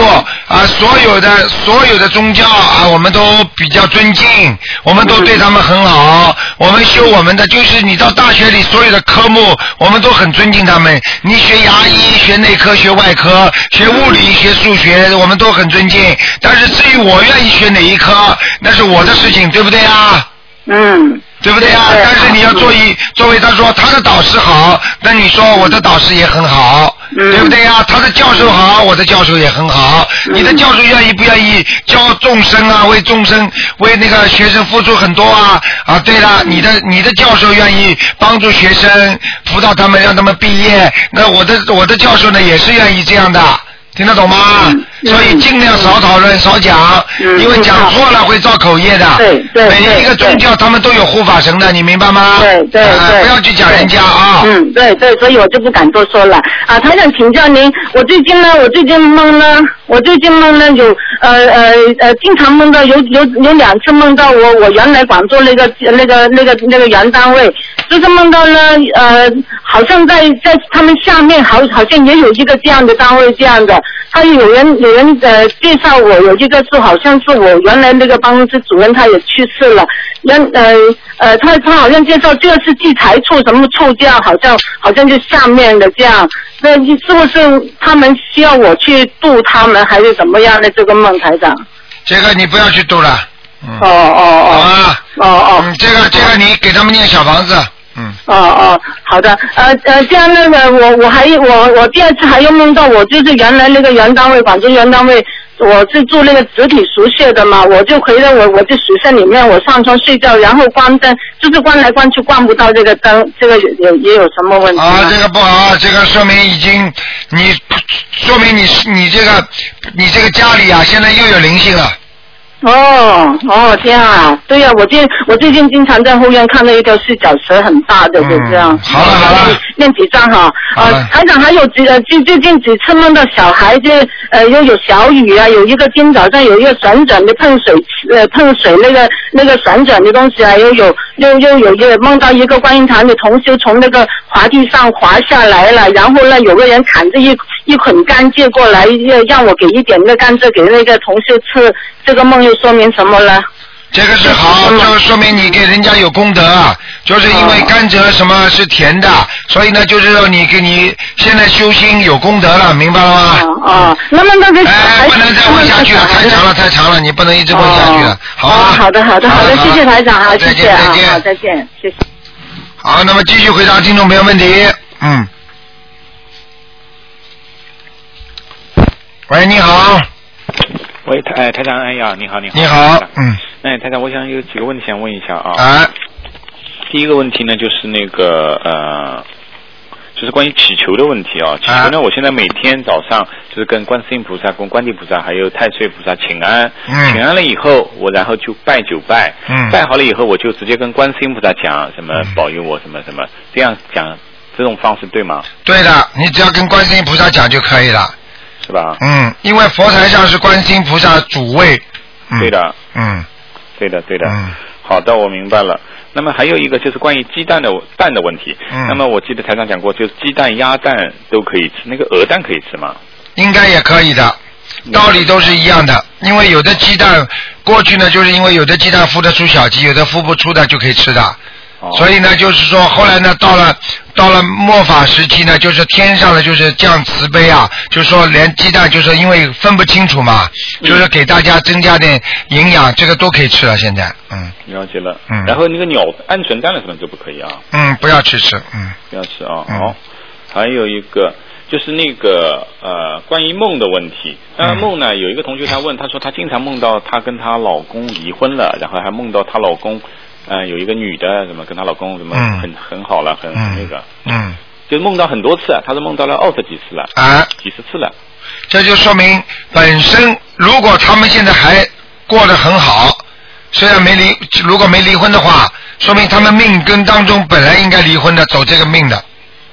啊，所有的所有的宗教啊，我们都比较尊敬，我们都对他们很好，我们修我们的，就是你到大学里所有的科目，我们都很尊敬他们。你学牙医、学内科、学外科、学物理、学数学，我们都很尊敬。但是至于我愿意学哪一科，那是我的事情，对不对啊？
嗯。
对不对啊？
对
但是你要作为作为他说他的导师好，那你说我的导师也很好，
嗯
对不对呀？他的教授好，我的教授也很好。你的教授愿意不愿意教众生啊？为众生为那个学生付出很多啊啊！对了，你的你的教授愿意帮助学生辅导他们，让他们毕业。那我的我的教授呢，也是愿意这样的。听得懂吗？
嗯
所以尽量少讨论、少讲，
嗯
因为讲错了会造口业的。
对对
每一个宗教他们都有护法神的，你明白吗？
对对
不要去讲人家啊。
嗯，对对，所以我就不敢多说了啊。他想，请教您，我最近呢，我最近梦呢，我最近梦呢有呃呃呃，经常梦到有有有两次梦到我我原来广州那个那个那个那个原单位，就是梦到呢呃，好像在在他们下面好好像也有一个这样的单位这样的，他有人有人呃介绍我有一个是好像是我原来那个办公室主任他也去世了，原呃呃他他好像介绍这个是计财处什么处这样，好像好像就下面的这样，那是不是他们需要我去度他们还是怎么样的这个孟台长？
这个你不要去度了，嗯，
哦哦哦。哦哦。
嗯，这个这个你给他们念小房子，嗯，
哦哦，好的，呃呃，这样那个我我还我我第二次还又梦到我就是原来那个原单位广州原单位，我是住那个集体宿舍的嘛，我就回到我我的宿舍里面，我上床睡觉，然后关灯，就是关来关去关不到这个灯，这个也也也有什么问题？
啊，这个不好，这个说明已经你说明你是你这个你这个家里啊，现在又有灵性了，
哦哦，这样啊，对呀、我最我最近经常在后院看到一条四脚蛇，很大的，就这样。
嗯好了好了，
念几张哈？呃，台长还有几呃，最最近几次梦到小孩子呃，又有小雨啊，有一个今早上有一个旋转的喷水呃碰水那个那个旋转的东西啊，又有又又有一个梦到一个观音堂的同修从那个滑梯上滑下来了，然后呢有个人砍着一一捆甘蔗过来，要让我给一点那甘蔗给那个同修吃，这个梦又说明什么了？
这个是好，这个说明你给人家有功德，就是因为甘蔗什么是甜的，所以呢，就是说你给你现在修心有功德了，明白了吗？
哦哦，那么那个小
哎，不能再问下去了，太长了，太长了，你不能一直问下去了，好？
好的好的好的，谢谢台长啊，谢
再
谢啊，
见再见
好，再见，谢谢。
好，那么继续回答听众朋友问题。嗯。喂，你好，
喂，台哎台长，哎呀，你好，你好，
你好，嗯，
哎，太太，我想有几个问题想问一下啊。
啊，
第一个问题呢，就是那个呃，就是关于祈求的问题啊。祈求呢，我现在每天早上就是跟观世音菩萨、跟观地菩萨还有太岁菩萨请安，
嗯
请安了以后，我然后就拜九拜，
嗯
拜好了以后，我就直接跟观世音菩萨讲什么
嗯
保佑我什么什么，这样讲这种方式对吗？
对的，你只要跟观世音菩萨讲就可以了。
是吧？
嗯，因为佛台上是观世音菩萨主位。嗯、
对。的，
嗯
对的，对的。
嗯
好的，我明白了。那么还有一个就是关于鸡蛋的蛋的问题。
嗯
那么我记得台上讲过，就是鸡蛋、鸭蛋都可以吃，那个鹅蛋可以吃吗？
应该也可以的，道理都是一样的。因为有的鸡蛋过去呢，就是因为有的鸡蛋孵得出小鸡，有的孵不出的就可以吃的。
哦，
所以呢，就是说后来呢，到了到了末法时期呢，就是天上的就是降慈悲啊，就是说连鸡蛋就是因为分不清楚嘛，
嗯
就是给大家增加点营养，这个都可以吃了。现在，嗯
了解了。
嗯
然后那个鸟鹌鹑蛋了什么就不可以啊？
嗯，不要去吃，嗯
不要吃啊。
嗯
好，还有一个。就是那个呃，关于梦的问题。那
嗯
梦呢，有一个同学他问，他说他经常梦到她跟她老公离婚了，然后还梦到她老公，呃，有一个女的什么跟她老公什么
嗯。
很很好了，很很那
嗯
个，
嗯。
就梦到很多次，她是梦到了二十几次了，
啊，
几十次了。
这就说明本身如果他们现在还过得很好，虽然没离，如果没离婚的话，说明他们命根当中本来应该离婚的，走这个命的。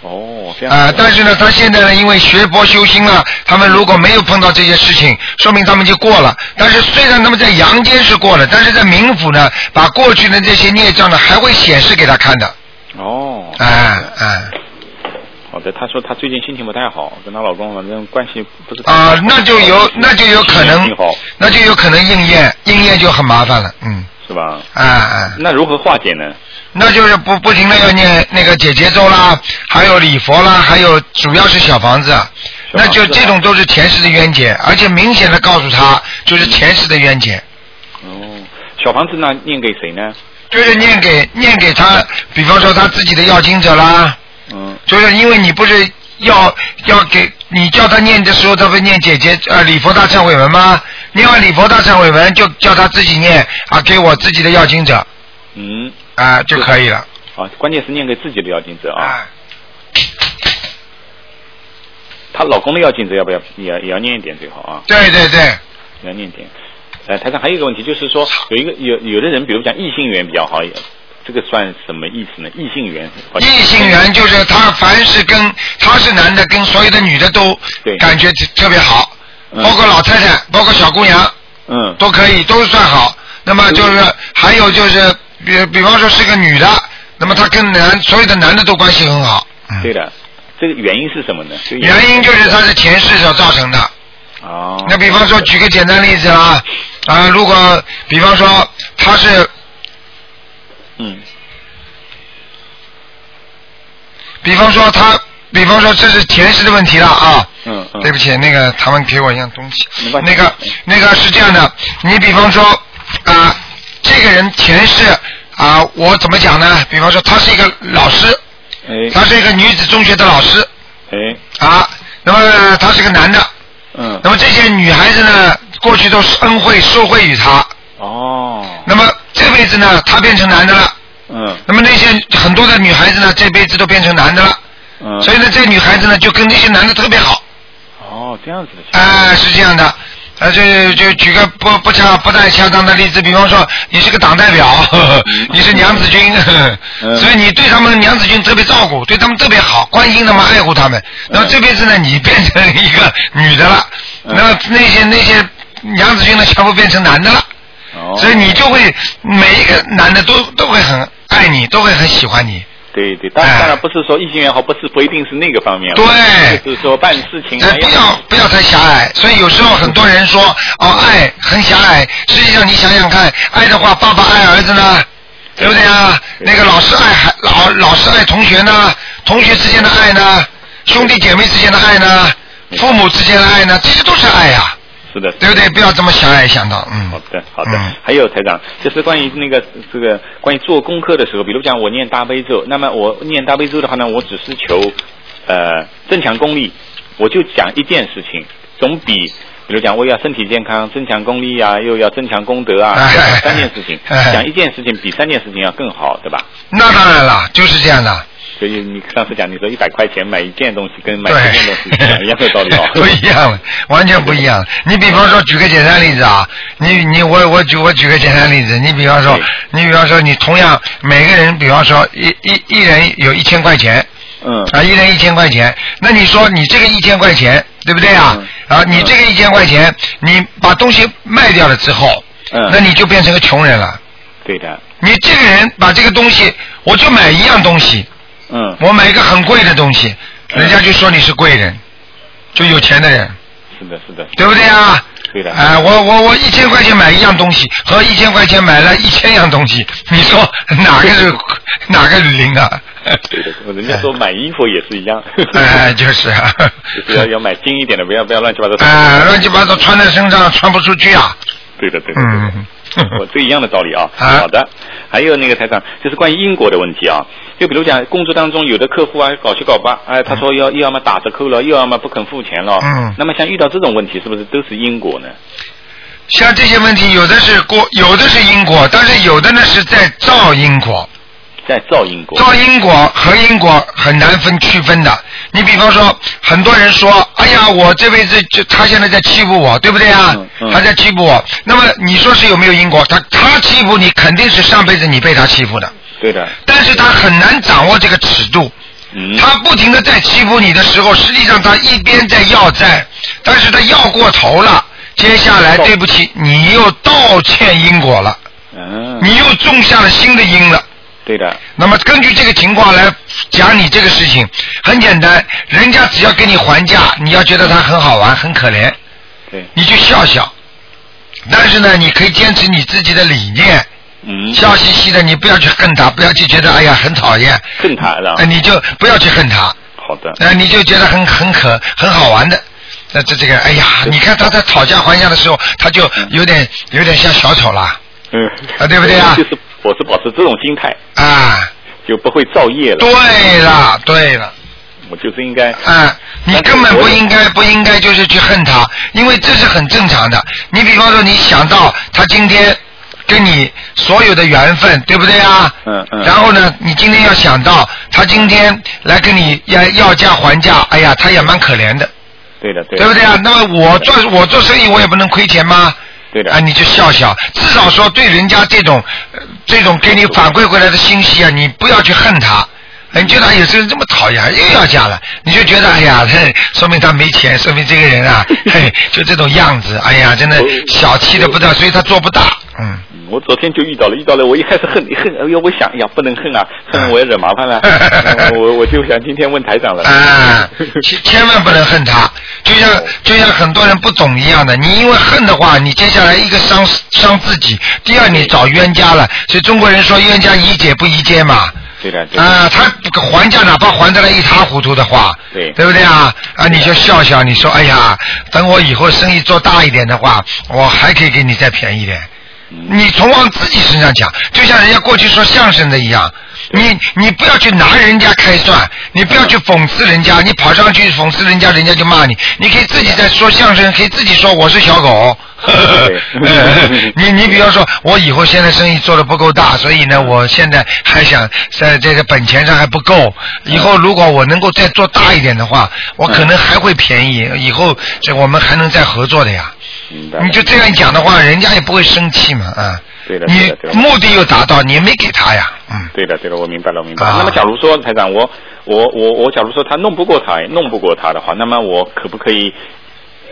哦，这样
啊、
子。
但是呢，他现在呢，因为学佛修心啊，他们如果没有碰到这些事情，说明他们就过了。但是虽然他们在阳间是过了，但是在冥府呢，把过去的这些孽障呢，还会显示给他看的。
哦，
哎哎
好的，她说她最近心情不太好，跟她老公反正关系不是太
啊、
好
那就有那就有可能那就有可能应验，应验就很麻烦了。嗯，
是吧？
哎哎，
那如何化解呢？
那就是不不停的要念那个解结咒啦，还有礼佛啦，还有主要是小房子，那就这种都是前世的冤结，而且明显的告诉他就是前世的冤结。
哦，小房子那念给谁呢？
就是念给念给他，比方说他自己的要经者啦，
嗯，
就是因为你不是要要给你叫他念的时候，他不念姐姐呃礼佛大忏悔文吗？念完礼佛大忏悔文就叫他自己念啊，给我自己的要经者
嗯，
啊就可以了
啊，关键是念给自己的要经者啊。
啊。
她老公的要经者要不要也也要念一点最好啊，
对对对，
也要念一点。呃，台上还有一个问题，就是说有一个有有的人，比如讲异性缘比较好，这个算什么意思呢？异性缘，
异性缘就是他凡是跟他是男的，跟所有的女的都
对
感觉特别好，
嗯
包括老太太，包括小姑娘
嗯
都可以，都算好。那么就是还有就是，比比方说是个女的，那么她跟男所有的男的都关系很好。嗯
对的，这个原因是什么呢？这个
原因就是她是前世所造成的。
哦，
那比方说，举个简单例子啦，啊，如果比方说她是，
嗯
比方说他，比方说这是前世的问题了啊。
嗯嗯，
对不起，那个他们给我一样东西。那个那个是这样的，你比方说啊、这个人前世啊、我怎么讲呢？比方说他是一个老师，
哎。
他是一个女子中学的老师
哎。
啊，那么他是个男的，
嗯。
那么这些女孩子呢，过去都是恩惠受惠于他，
哦。
那么这辈子呢，他变成男的了，
嗯。
那么那些很多的女孩子呢，这辈子都变成男的了，
嗯
所以呢，这个女孩子呢，就跟那些男的特别好。
哦这样子的
啊、是这样的，啊，就就举个不不恰不太恰当的例子，比方说你是个党代表，呵呵你是娘子军，呵呵
嗯
所以你对他们娘子军特别照顾，对他们特别好，关心他们，爱护他们。那么这辈子呢，你变成一个女的了，
嗯
那么那些那些娘子军呢，全部变成男的了。
哦，
所以你就会每一个男的都都会很爱你，都会很喜欢你。
对对，当
哎。
当然不是说异性缘好，不是不一定是那个方面，
对。
就是说办事情
不要不要太狭隘。所以有时候很多人说哦，爱很狭隘，实际上你想想看，爱的话，爸爸爱儿子呢，对不对啊？那个老师爱孩老老师爱同学呢，同学之间的爱呢，兄弟姐妹之间的爱呢，父母之间的爱呢，这些都是爱呀、
是的，
对不对？不要这么狭隘想到，嗯。
好的，好的。
嗯
还有台长，就是关于那个这个关于做功课的时候，比如讲我念大悲咒，那么我念大悲咒的话呢，我只是求呃增强功力，我就讲一件事情，总比比如讲我要身体健康、增强功力啊，又要增强功德啊，三件事情，
哎
讲一件事情比三件事情要更好，对吧？
那当然了，就是这样的。
所以你上次讲你说一百块钱买一件东西，跟买
对
十件东西讲一样的道理哦。
不一样，完全不一样。你比方说，举个简单例子啊，你你我我举我举个简单例子，你比方说，你比方说，你同样每个人，比方说一一一人有一千块钱
嗯
啊，一人一千块钱，那你说你这个一千块钱，对不对啊？
嗯
啊，你这个一千块钱，你把东西卖掉了之后，
嗯
那你就变成个穷人了。
对的，
你这个人把这个东西，我就买一样东西，
嗯，
我买一个很贵的东西，人家就说你是贵人，就有钱的人。
是的，是的，
对不对啊？
对的
哎、我我我一千块钱买一样东西，和一千块钱买了一千样东西，你说 哪个是哪个灵啊？
对的，人家说买衣服也是一样。
哎、就是啊，
就是要要买精一点的，不要不要乱七八糟。
哎、乱七八糟穿在身上穿不出去啊。
对的，对的。对的
嗯，
我这一样的道理啊。
啊
好的，还有那个台长，就是关于因果的问题啊。就比如讲，工作当中有的客户啊，搞七搞八，哎，他说要又要么打折扣了，又要么不肯付钱了。
嗯
那么像遇到这种问题，是不是都是因果呢？
像这些问题，有的是过，有的是因果，但是有的呢是在造因果。
在造因果。
造因果和因果很难分区分的。你比方说，很多人说：“哎呀，我这辈子就他现在在欺负我，对不对啊？
嗯嗯
他在欺负我。那么你说是有没有因果？他他欺负你，肯定是上辈子你被他欺负的，
对的。
但是他很难掌握这个尺度。
嗯。
他不停的在欺负你的时候，实际上他一边在要债，但是他要过头了。接下来，对不起，你又道歉因果了，
嗯。
你又种下了新的因了。
对的。
那么根据这个情况来讲你这个事情，很简单，人家只要跟你还价，你要觉得他很好玩、很可怜，
对。
你就笑笑。但是呢，你可以坚持你自己的理念，
嗯。
笑嘻嘻的，你不要去恨他，不要去觉得哎呀很讨厌，
恨他了。
呃，你就不要去恨他，
好的。
呃，你就觉得很很可很好玩的。那这这个，哎呀，你看他在讨价还价的时候，他就有点有点像小丑啦，
嗯。
啊对不对啊
就是我是保持这种心态，
啊，
就不会造业了。
对了对了。
我就是应该。
啊，你根本不应该不应该就是去恨他，因为这是很正常的。你比方说，你想到他今天跟你所有的缘分，对不对啊？
嗯嗯。
然后呢，你今天要想到他今天来跟你要要价还价，哎呀，他也蛮可怜的，
对的，对的。
对不对啊？那么我做我做生意，我也不能亏钱吗？
对的。
啊，你就笑笑，至少说对人家这种、呃这种给你反馈回来的信息啊，你不要去恨他。你觉得哎呀，这人这么讨厌，又要嫁了，你就觉得哎呀，嘿，说明他没钱，说明这个人啊，嘿，就这种样子，哎呀，真的小气的不得，所以他做不大，嗯。
我昨天就遇到了，遇到了，我一开始恨恨，哎呦，我想，哎呀，不能恨啊，恨我也惹麻烦了，我我就想今天问台长了。
啊，千千万不能恨他，就像就像很多人不懂一样的，你因为恨的话，你接下来一个伤伤自己，第二你找冤家了，所以中国人说冤家宜解不宜结嘛。啊，他还价哪怕还的来一塌糊涂的话，
对
对不对啊？啊，你就笑笑，你说哎呀，等我以后生意做大一点的话，我还可以给你再便宜点。你从往自己身上讲，就像人家过去说相声的一样，你你不要去拿人家开涮，你不要去讽刺人家，你跑上去讽刺人家，人家就骂你。你可以自己在说相声，可以自己说我是小狗。你你比方说，我以后现在生意做的不够大，所以呢，我现在还想在这个本钱上还不够。以后如果我能够再做大一点的话，我可能还会便宜。以后这我们还能再合作的呀。你就这样讲的话，人家也不会生气嘛，啊。
对的，
你
对的，
目的又达到，你也没给他呀，嗯。
对的，对的，我明白了，我明白了。
啊
那么，假如说台长，我我我我，假如说他弄不过他，弄不过他的话，那么我可不可以？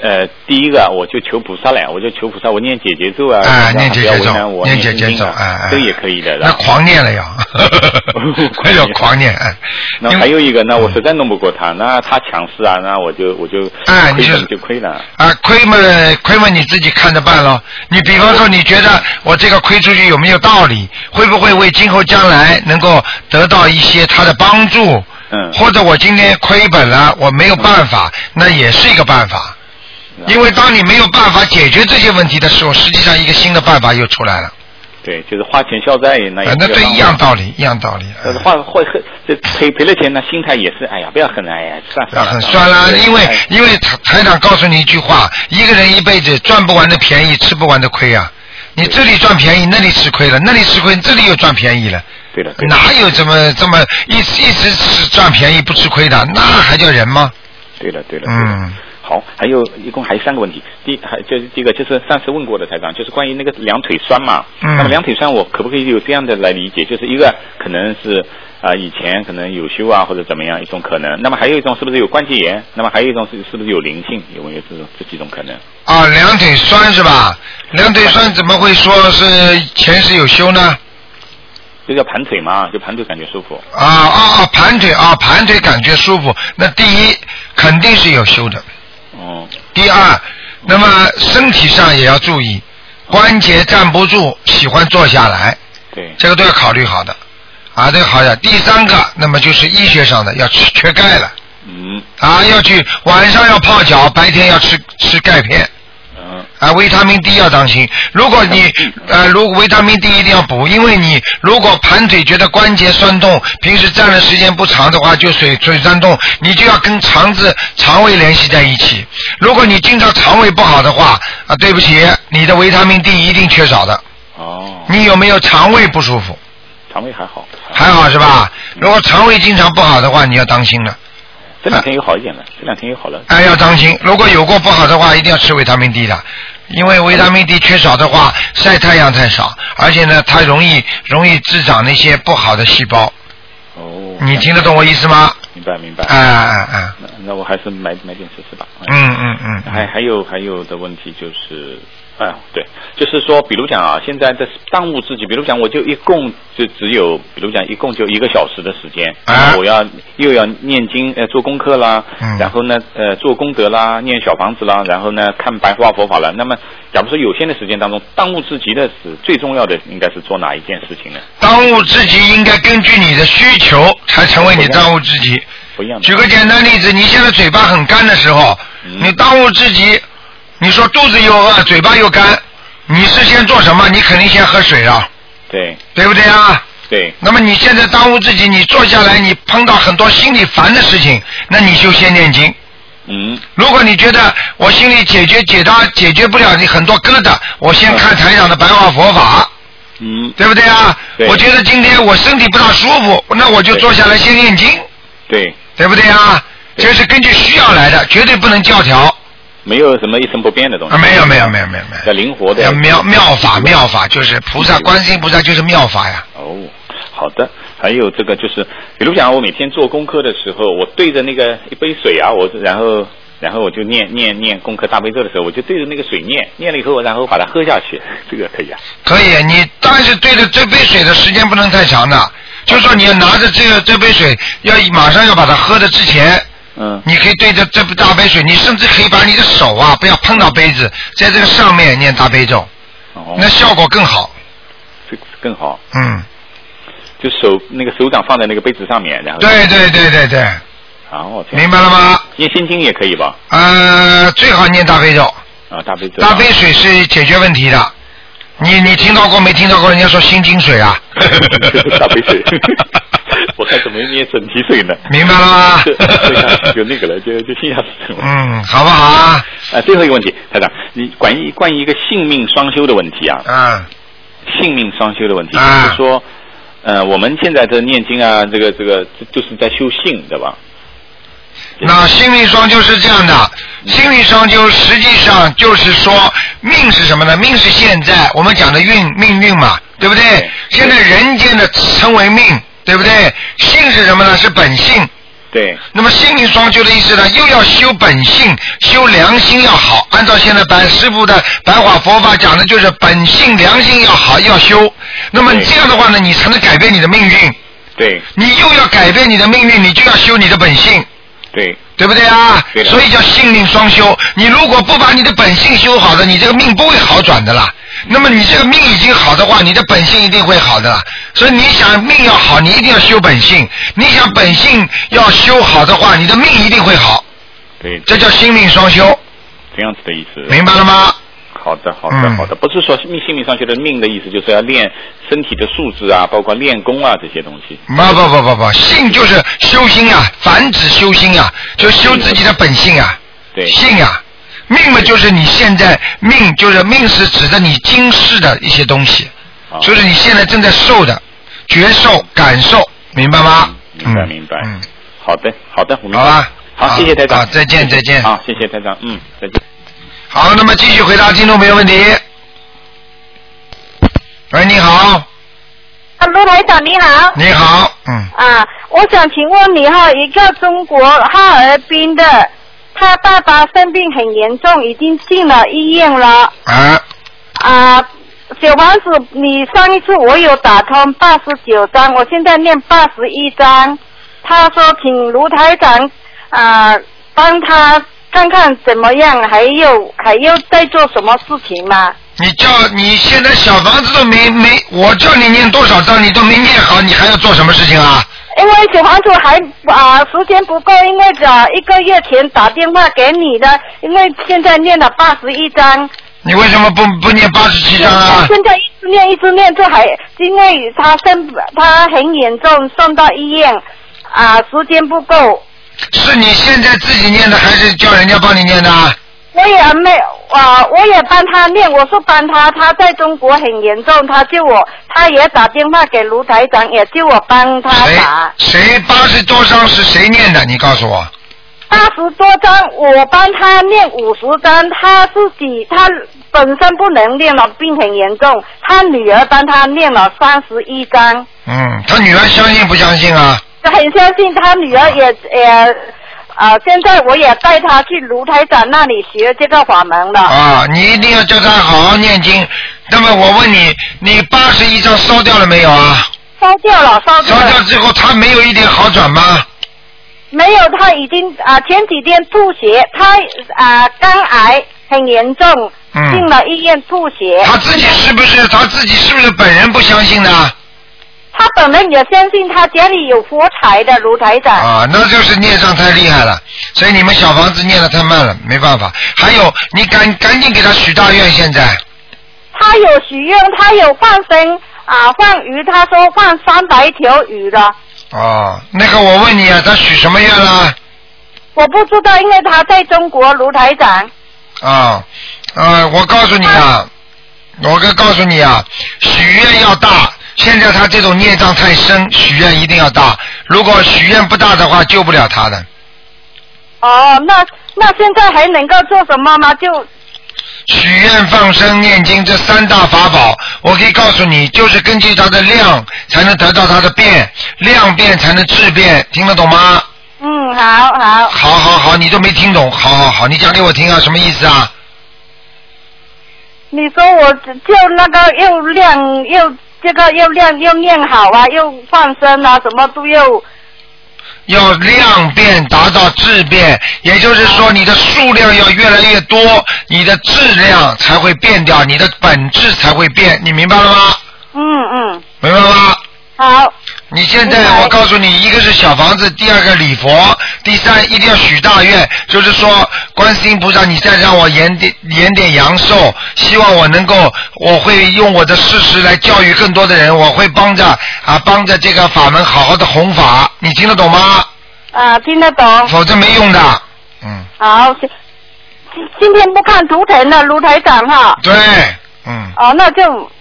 呃，第一个我就求菩萨了，我就求菩萨，我念解结咒啊，啊
念解结咒念姐姐咒啊
这也可以的。
那狂念了要，
狂念
要狂念，哎。
那还有一个，那我实在弄不过他，那他强势啊，那我就我就亏
哎你
就亏了。
啊，亏嘛亏嘛，你自己看着办咯。你比方说，你觉得我这个亏出去有没有道理？会不会为今后将来能够得到一些他的帮助？
嗯
或者我今天亏本了，我没有办法，那也是一个办法。因为当你没有办法解决这些问题的时候，实际上一个新的办法又出来了。
对，就是花钱消灾，那也
啊，那对
是个方法
一样道理，一样道理。
但是花会恨，这赔赔了钱呢，心态也是，哎呀，不要恨了，哎呀，算
啊，
算了，
很算了，因为
哎
因为台台长告诉你一句话：一个人一辈子赚不完的便宜，吃不完的亏啊。你这里赚便宜，那里吃亏了；那里吃亏，这里又赚便宜了。
对的，对的，
哪有这么这么一一直是赚便宜不吃亏的？那还叫人吗？
对的，对的，对的。
嗯，
好，还有一共还有三个问题。第，还就是第一个就是上次问过的台长，就是关于那个两腿酸嘛。
嗯
那么两腿酸，我可不可以有这样的来理解？就是一个可能是啊、以前可能有修啊或者怎么样一种可能。那么还有一种是不是有关节炎？那么还有一种是是不是有灵性？有没有这种这几种可能？
啊，两腿酸是吧？两腿酸怎么会说是前世有修呢？
就叫盘腿嘛，就盘腿感觉舒服。
啊啊啊，盘腿啊，盘腿感觉舒服。那第一肯定是有修的。
哦，
第二，那么身体上也要注意，关节站不住，喜欢坐下来，
对，
这个都要考虑好的。啊，这个好点。第三个，那么就是医学上的要吃缺钙了，
嗯
啊，要去晚上要泡脚，白天要吃吃钙片。
嗯
啊，维他命 D 要当心。如果你 呃，如果维他命 D 一定要补，因为你如果盘腿觉得关节酸痛，平时站的时间不长的话，就水水酸痛，你就要跟肠子、肠胃联系在一起。如果你经常肠胃不好的话，啊，对不起，你的维他命 D 一定缺少的。
哦，
你有没有肠胃不舒服？
肠胃还好，
还好是吧？如果肠胃经常不好的话，你要当心了。
这两天又好一点了，这两天又好了。
哎，要当心，如果有过不好的话，一定要吃维他命 D 的，因为维他命 D 缺少的话，晒太阳太少，而且呢，它容易容易滋长那些不好的细胞。
哦，
你听得懂我意思吗？
明白明白。
哎哎哎，
那那我还是买买点试试吧。
嗯嗯嗯，
还还有还有的问题就是，哎，对，就是说，比如讲啊，现在的当务之急，比如讲，我就一共就只有，比如讲，一共就一个小时的时间，
啊
我要又要念经呃做功课啦，
嗯
然后呢呃做功德啦，念小房子啦，然后呢看白话佛法了。那么，假如说有限的时间当中，当务之急的是最重要的，应该是做哪一件事情呢？
当务之急应该根据你的需求才成为你当务之急。
不一样的。
举个简单例子，你现在嘴巴很干的时候，
嗯
你当务之急，你说肚子又饿，嘴巴又干，你是先做什么？你肯定先喝水啊，
对
对不对啊？
对
那么你现在当务之急，你坐下来，你碰到很多心里烦的事情，那你就先念经。
嗯
如果你觉得我心里解决解答解决不了你很多疙瘩，我先看台长的白话佛法，
嗯，
对不对啊？
对
我觉得今天我身体不大舒服，那我就坐下来先念经，
对，
对不对啊？这是根据需要来的，绝对不能教条。
没有什么一成不变的东西。
啊，没有没有没有没有没有。
要灵活的
要妙妙法妙法，就是菩萨观世音菩萨就是妙法呀。
哦，好的。还有这个就是，比如讲我每天做功课的时候，我对着那个一杯水啊，我然后然后我就念念念功课大悲咒的时候，我就对着那个水念，念了以后，然后把它喝下去，这个可以啊。
可以，你但是对着这杯水的时间不能太长的，就是说你要拿着这个这杯水，要马上要把它喝的之前，
嗯
你可以对着这大杯水，你甚至可以把你的手啊不要碰到杯子，在这个上面念大悲咒，
哦，
那效果更好。
这更好，
嗯，
就手那个手掌放在那个杯子上面，然后
对对对对对，
哦，这样
明白了吗？
念心经也可以吧？
呃，最好念大悲咒，
啊，大悲咒。
大杯水是解决问题的。你你听到过没听到过人家说心经水啊？
大杯水，我还怎么念整体水呢？
明白了吗
就那个了，就就信下死了。
嗯，好不好啊？
啊，最后一个问题，台长，你关于关于一个性命双修的问题啊，
嗯
性命双修的问题，
啊
就是说，呃，我们现在这念经啊，这个这个这就是在修性，对吧？
那心灵双修是这样的，心灵双修实际上就是说，命是什么呢？命是现在我们讲的运命运嘛，对不对
对？
现在人间的称为命，对不对？性是什么呢？是本性。
对，
那么性命双修的意思呢，又要修本性，修良心要好。按照现在白师傅的白话佛法讲的，就是本性良心要好，要修。那么这样的话呢，你才能改变你的命运。
对，
你又要改变你的命运，你就要修你的本性。
对，
对不对啊？
对
所以叫性命双修。你如果不把你的本性修好的，你这个命不会好转的啦。那么你这个命已经好的话，你的本性一定会好的啦。所以你想命要好，你一定要修本性；你想本性要修好的话，你的命一定会好。
对，
这叫性命双修，
这样子的意思。
明白了吗？
好的，好的，
嗯
好的，不是说命性命上学的命的意思，就是要练身体的素质啊，包括练功啊这些东西。
不不不不不，性就是修心啊，繁殖修心啊，就修自己的本性啊。
对，
性啊，命嘛就是你现在命就是命是指的你今世的一些东西，
啊
就是你现在正在受的觉受感受，明白吗？
明白明白。
嗯，
好的，好的，我明白。
好吧
好，
好
谢谢台长。
好再见再见
好，谢谢台长，嗯，再见。
好，那么继续回答听众朋友问题。喂，你好，
啊，卢台长你好。
你好，嗯，
啊，我想请问你哈，一个中国哈尔滨的，他爸爸生病很严重，已经进了医院了。
啊，
啊，小王子，你上一次我有打通八十九章，我现在念八十一章。他说请卢台长啊帮他看看怎么样，还有还要再做什么事情吗？
你叫你现在小房子都没没，我叫你念多少章你都没念好，你还要做什么事情啊？
因为小房子还啊、时间不够，因为啊一个月前打电话给你的，因为现在念了八十一章，
你为什么不不念八十七章啊？
现在一直念一直念，这还因为他生他很严重，送到医院啊、时间不够，
是你现在自己念的，还是叫人家帮你念的啊？
我也没啊、我也帮他念，我说帮他，他在中国很严重，他叫我，他也打电话给卢台长，也叫我帮他打。
谁八十多张是谁念的？你告诉我。
八十多张，我帮他念五十张，他自己他本身不能念了，病很严重，他女儿帮他念了三十一张，
嗯，他女儿相信不相信啊？
很相信他女儿也也啊、现在我也带他去卢台长那里学这个法门了。
啊，你一定要叫他好好念经。那么我问你，你八十一章烧掉了没有啊？
烧掉了，烧掉了，
烧掉之后，他没有一点好转吗？
没有，他已经啊、前几天吐血，他啊、肝癌很严重，
嗯
进了医院吐血。
他自己是不是他自己是不是本人不相信呢？
他本人也相信他家里有佛台的卢台长。
啊，那就是孽障太厉害了，所以你们小房子念的太慢了，没办法。还有，你赶赶紧给他许大愿，现在
他有许愿，他有放生啊，放鱼，他说放三百条鱼了。
哦，那个我问你啊，他许什么愿了？
我不知道，因为他在中国，卢台长。
啊，呃，我告诉你啊，我跟告诉你啊，许愿要大。现在他这种孽障太深，许愿一定要大。如果许愿不大的话，救不了他的。
哦，那那现在还能够做什么吗？就
许愿、放生、念经这三大法宝，我可以告诉你，就是根据它的量才能得到它的变，量变才能质变，听得懂吗？
嗯，好好。
好好好，你都没听懂，好好好，你讲给我听啊，什么意思啊？
你说我就那个又亮又这个又练又念好啊，又放生啊，什么都又
要量变达到质变，也就是说你的数量要越来越多，你的质量才会变掉，你的本质才会变，你明白了吗？
嗯嗯
明白了吗？
好。
你现在我告诉你，一个是小房子，第二个礼佛，第三一定要许大愿，就是说观世音菩萨，你再让我延点延点阳寿，希望我能够，我会用我的事实来教育更多的人，我会帮着啊帮着这个法门好好的弘法，你听得懂吗？
啊，听得懂。
否则没用的。嗯，
好，今今天不看图腾了卢台长哈。
对，嗯，
哦，那就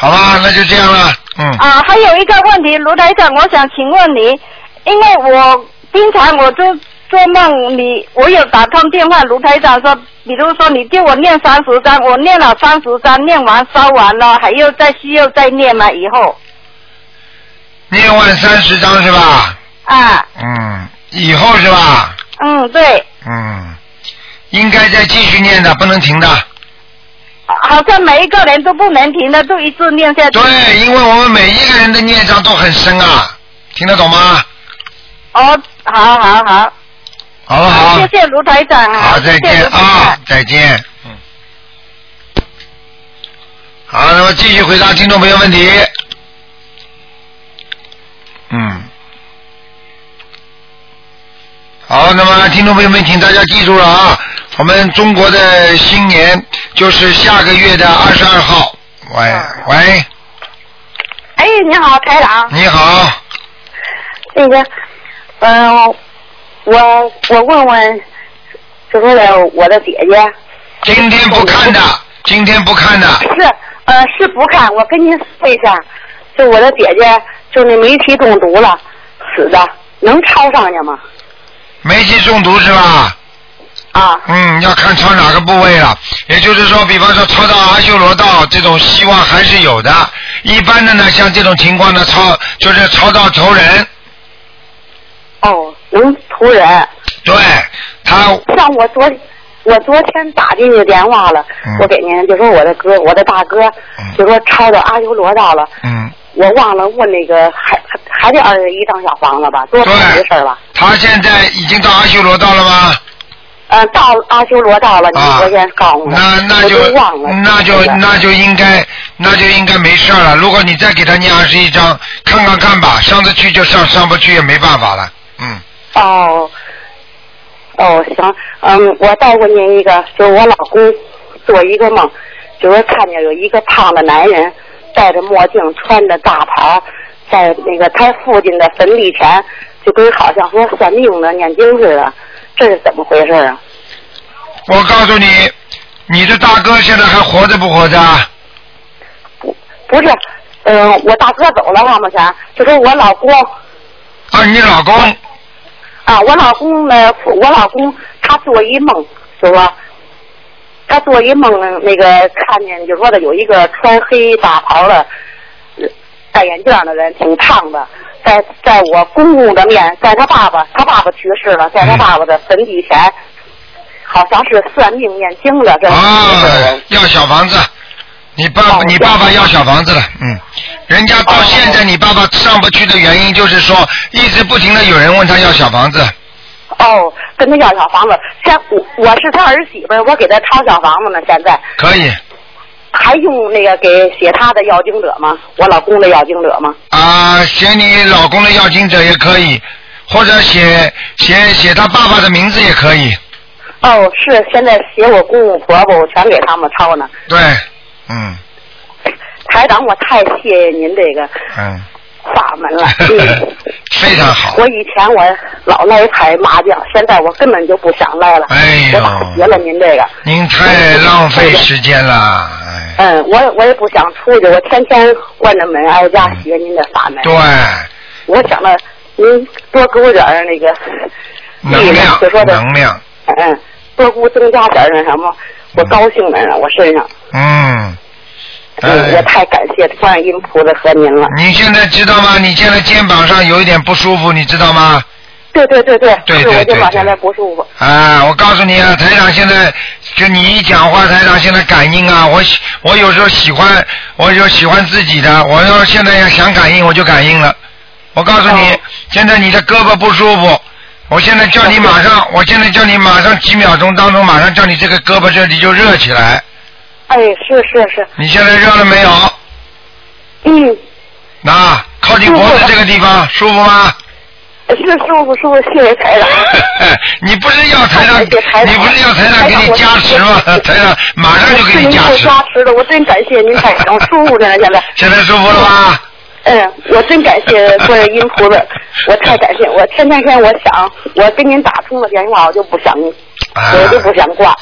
好吧，那就这样了，嗯。
啊，还有一个问题，卢台长，我想请问你，因为我经常我就做梦，你我有打通电话，卢台长说，比如说你叫我念三十章，我念了三十章，念完烧完了，还要再需要再念吗？以后
念完三十章是吧？
啊，
嗯，以后是吧？
嗯，对，
嗯，应该再继续念的，不能停的。
好像每一个人都不能停的，都一直念下去。
对，因为我们每一个人的孽障都很深啊，听得懂吗？
哦，好好好，
好了好？
谢谢卢台长啊，
好，再见啊，再见。嗯。好，那么继续回答听众朋友问题。嗯。好，那么听众朋友们，请大家记住了啊，我们中国的新年就是下个月的二十二号。喂喂，
哎，你好，台长。
你好，
那个，嗯、我我问问，就说的我的姐姐。
今天不看的，今天不看的。
是，呃，是不看。我跟您说一下，就我的姐姐，就那煤气中毒了，死的，能抄上去吗？
煤气中毒是吧？
啊。
嗯，要看抄哪个部位了。也就是说，比方说抄到阿修罗道，这种希望还是有的。一般的呢，像这种情况呢，抄就是抄到仇人。
哦，能图人。
对，他
像我昨我昨天打进去电话了，
嗯
我给您就说我的哥，我的大哥，就说抄到阿修罗道了。
嗯，
我忘了问那个还还还得二十一张小房子吧，多少的事儿吧？
他现在已经到阿修罗道了吗？
呃，到阿修罗道了，你
啊
昨天告诉我，
那那就
忘了，
那就那就应该那就应该没事儿了。如果你再给他念二十一章，看看看吧，上得去就上，上不去也没办法了。嗯，
哦，哦，行，嗯，我再问您一个，就是我老公做一个梦，就是看见有一个胖的男人戴着墨镜，穿着大袍，在那个他父亲的坟地前，就跟好像说算命的、念经似的，这是怎么回事啊？
我告诉你，你的大哥现在还活着不活着？
不不是，嗯、我大哥走了，王某前，就说我老公
啊，你老公
啊，我老公呢，我老公他做一梦，就说他做一梦，那个看见就说的有一个穿黑大袍的、呃戴眼镜的人，挺胖的，在在我公公的面，在他爸爸，他爸爸去世了，在他爸爸的坟地前，好像是算命念经的，这
啊要小房子。你爸
哦
爸，你爸爸要小房子了，嗯，人家到现在你爸爸上不去的原因就是说，一直不停的有人问他要小房子，
哦，跟他要小房子，现我我是他儿媳妇，我给他掏小房子呢，现在。
可以
还用那个给写他的要经者吗？我老公的要经者吗？
啊，写你老公的要经者也可以，或者写写写他爸爸的名字也可以，
哦，是现在写我公公婆婆，我全给他们抄呢。
对，嗯
台长，我太谢谢您这个
嗯，
法门了。嗯，
非常好，
我以前我老来牌麻将，现在我根本就不想来了。
哎
我打学了您这个。
您太浪费时间了，哎，
嗯，我我也不想出去，我天天关着门挨家学您的法门。
对，
我想着您多给我点儿那个力
能量
就说的
能量，
嗯，多给我增加点儿那什么，我高兴的呢，我身上。
嗯，
嗯，我
哎，
太感谢观音菩萨和您了。
你现在知道吗？你现在肩膀上有一点不舒服，你知道吗？
对对对对，
对
是我
对对
肩膀现在不舒服。
啊，我告诉你啊，台长现在就你一讲话，台长现在感应啊，我喜我有时候喜欢，我就喜欢自己的，我要现在要想感应，我就感应了。我告诉你，现在你的胳膊不舒服，我现在叫你马上，我现在叫你马上几秒钟当中，马上叫你这个胳膊这里就热起来。
哎，是是是，
你现在热了没有？
嗯，
那靠近脖子这个个地方舒服吗？
是舒服舒服，谢谢台长。
你不是要台长，你不是要台长给你加持吗？台长马上就给你加持。
加持了，我真感谢您台长，舒服着呢，现在。
现在舒服了吧？
嗯，我真感谢观音菩萨，我太感谢，我天天天我想，我跟您打通了电话，我就不想，我就不想挂，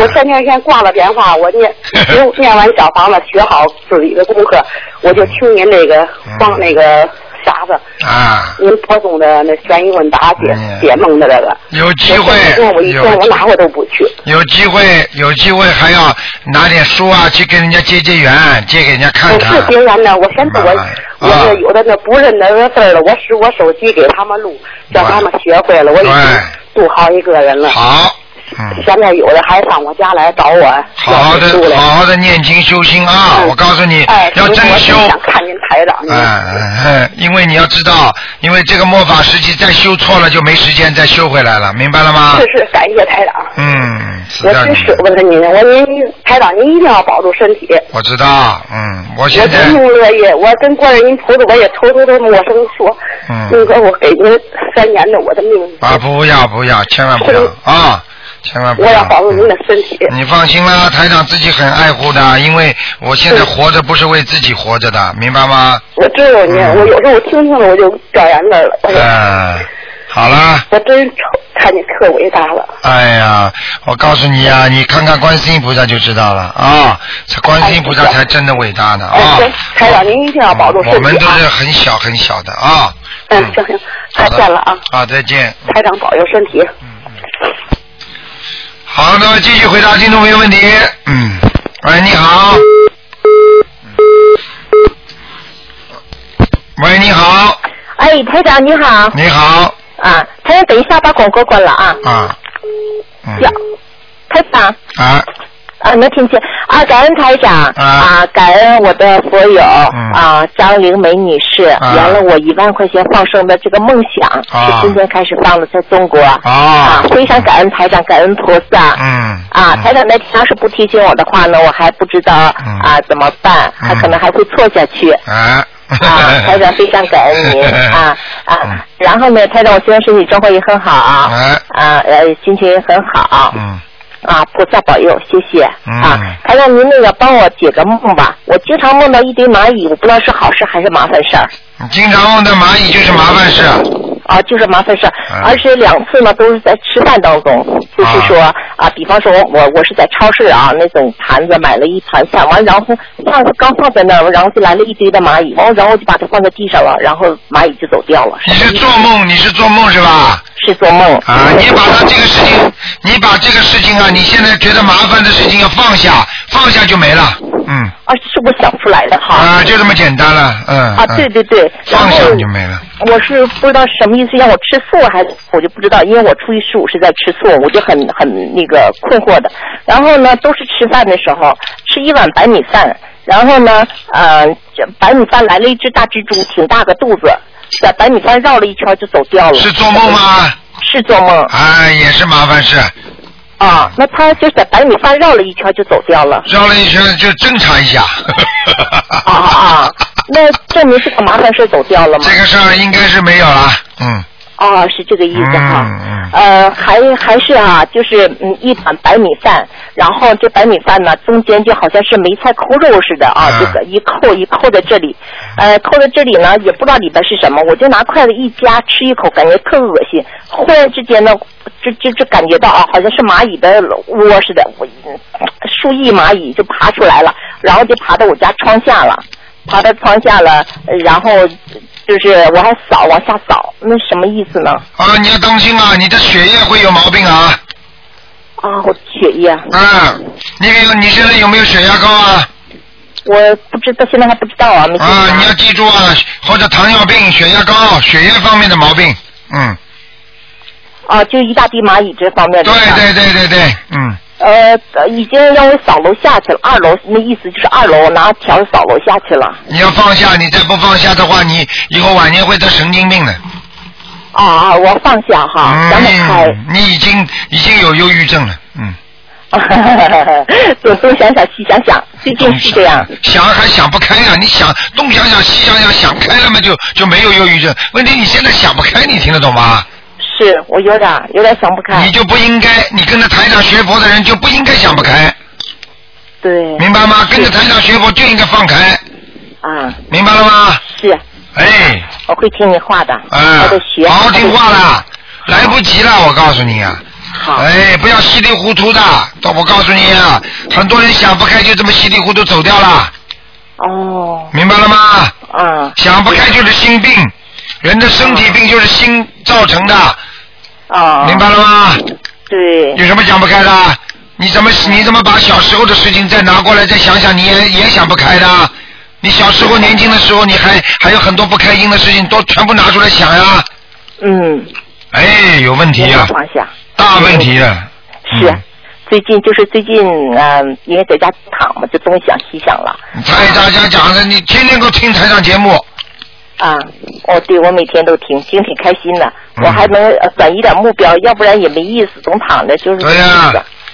我天天先挂了电话，我念 念念完小房子，学好自己的功课，我就听您那个放那个。啥子
啊？
您播送的那悬疑问答解解梦的这个，
有机会，
我一天我哪我都不去。
有机会，有机会还要拿点书啊，去跟人家结结缘，借给人家看看。
我是结缘的，我现在我我是有的那不认那个字了，我使我手机给他们录，叫他们学会了，我已经录好一个人了。
好。
现在有的还上我家来找我，
好好的，好好的念经修心啊！我告诉你，要真修。
想看您台长。
嗯因为你要知道，因为这个末法时期再修错了就没时间再修回来了，明白了吗？
是是，感谢台长。
嗯，
我真舍不得您，我您台长您一定要保住身体。
我知道，嗯，我现在。
我真乐意，我跟观音菩萨我也偷偷的陌生说，
嗯，
那个我给您三年的我的命。
啊，不要不要，千万不要啊！千万不
要！我要保住您的身体。
你放心啦，台长自己很爱护的，因为我现在活着不是为自己活着的，明白吗？
我知道你，我有时候我听听了我就掉眼泪了。
嗯，好了。
我真看你特伟大了。
哎呀，我告诉你呀，你看看观世音菩萨就知道了啊，这观世音菩萨才真的伟大呢啊！
台长，您一定要保重身体
我们都是很小很小的啊。
嗯，行行，再见了啊。
好，再见。
台长保佑身体。
好，那么继续回答听众朋友问题。嗯，喂，你好。喂，你好。
哎，台长你好。
你好。
啊，台长，等一下把广告关了啊。
啊。
要，台长。
啊。
啊，能听见啊！感恩台长啊，感恩我的佛友啊，张玲梅女士圆了我一万块钱放生的这个梦想，是今天开始放的，在中国啊，非常感恩台长，感恩菩萨。
嗯。
啊，台长那天要是不提醒我的话呢，我还不知道啊怎么办，还可能还会错下去。
啊。
啊，台长非常感恩您 啊啊！然后呢，台长，我现在身体状况也很好啊，啊呃，心情也很好。
嗯。
啊，菩萨保佑，谢谢啊！还让，您那个帮我解个梦吧。我经常梦到一堆蚂蚁，我不知道是好事还是麻烦事儿。
你经常梦到蚂蚁就是麻烦事。
啊，就是麻烦事儿，而且两次呢都是在吃饭当中，就是说啊，比方说我我我是在超市啊那种盘子买了一盘饭，完然后放刚放在那儿，然后就来了一堆的蚂蚁，完然后就把它放在地上了，然后蚂蚁就走掉了。
你是做梦？你是做梦是吧？
是做梦。
啊，你把它这个事情，你把这个事情啊，你现在觉得麻烦的事情要放下，放下就没了。嗯。
啊，是我想出来的哈。
啊，就这么简单了，嗯。
啊，对对对。
放下就没了。
我是不知道什么意思，让我吃素还是我就不知道，因为我初一十五是在吃素，我就很很那个困惑的。然后呢，都是吃饭的时候吃一碗白米饭，然后呢，呃，白米饭来了一只大蜘蛛，挺大个肚子，在白米饭绕了一圈就走掉了。
是做梦吗？
是做梦。
哎，也是麻烦事。
啊，那他就在白米饭绕了一圈就走掉了。
绕了一圈就侦查一下。
啊啊，那证明是个麻烦事走掉了吗？
这个事儿应该是没有了，嗯。
哦，是这个意思哈。呃，还还是啊，就是嗯，一碗白米饭，然后这白米饭呢，中间就好像是梅菜扣肉似的啊，这个一扣一扣在这里，呃，扣在这里呢，也不知道里边是什么，我就拿筷子一夹，吃一口，感觉特恶心。忽然之间呢，就就就感觉到啊，好像是蚂蚁的窝似的，我数亿蚂蚁就爬出来了，然后就爬到我家窗下了，爬到窗下了，然后。就是我还扫往下扫，那什么意思呢？
啊，你要当心啊，你的血液会有毛病啊。
啊，我血液。
嗯，你有你现在有没有血压高啊？
我不知道，现在还不知道啊，没
啊，你要记住啊，或者糖尿病、血压高、血液方面的毛病，嗯。
啊，就一大堆蚂蚁这方面的。
对对对对对，嗯。
呃，已经让我扫楼下去了，二楼那意思就是二楼拿条扫楼下去了。
你要放下，你再不放下的话，你以后晚年会得神经病的。
啊啊，我放下哈，想得开。
你已经已经有忧郁症了，嗯。
东东想想西想想，最近是这样。
想还想不开呀、你想东想想西想想，想开了嘛就就没有忧郁症。问题你现在想不开，你听得懂吗？
是我有点有点想不开。
你就不应该，你跟着台长学佛的人就不应该想不开。
对。
明白吗？跟着台长学佛就应该放开。
啊。
明白了吗？
是。
哎。
我会听你话的。
哎
我得学。
好好听话啦，来不及了，我告诉你啊。
好。
哎，不要稀里糊涂的，都我告诉你啊，很多人想不开就这么稀里糊涂走掉了。
哦。
明白了吗？
嗯。
想不开就是心病，人的身体病就是心造成的。
哦。
明白了吗？
对。
有什么想不开的？你怎么你怎么把小时候的事情再拿过来再想想，你也也想不开的？你小时候年轻的时候，你还还有很多不开心的事情，都全部拿出来想呀。
嗯。
哎，有问题呀。大问题了。
是。最近就是最近，嗯、因为在家躺嘛，就东想西想了。
台大家讲的，你天天给我听台上节目。
啊，哦，对，我每天都听，听挺开心的。
嗯
我还能呃转移点目标，要不然也没意思，总躺着就是。
对呀、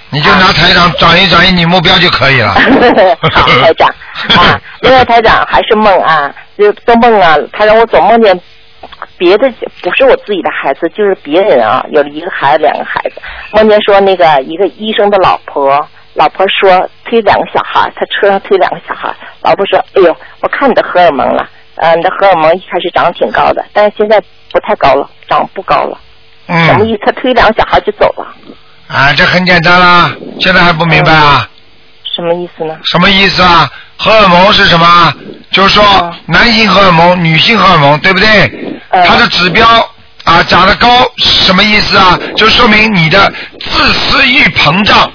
你就拿台长转移转移你目标就可以了。
好，台长啊，另外台长还是梦啊，就做梦啊，他让我总梦见别的，不是我自己的孩子，就是别人啊，有了一个孩子，两个孩子，梦见说那个一个医生的老婆，老婆说推两个小孩，他车上推两个小孩，老婆说，哎呦，我看你的荷尔蒙了，呃，你的荷尔蒙一开始长得挺高的，但是现在不太高了，长不高了，
嗯，
意思？他推两个小孩就走了，
啊，这很简单啦，现在还不明白啊？
什么意思呢？
什么意思啊？荷尔蒙是什么？就是说男性荷尔蒙、女性荷尔蒙，对不对？它的指标啊长得高，什么意思啊？就说明你的自私欲膨胀。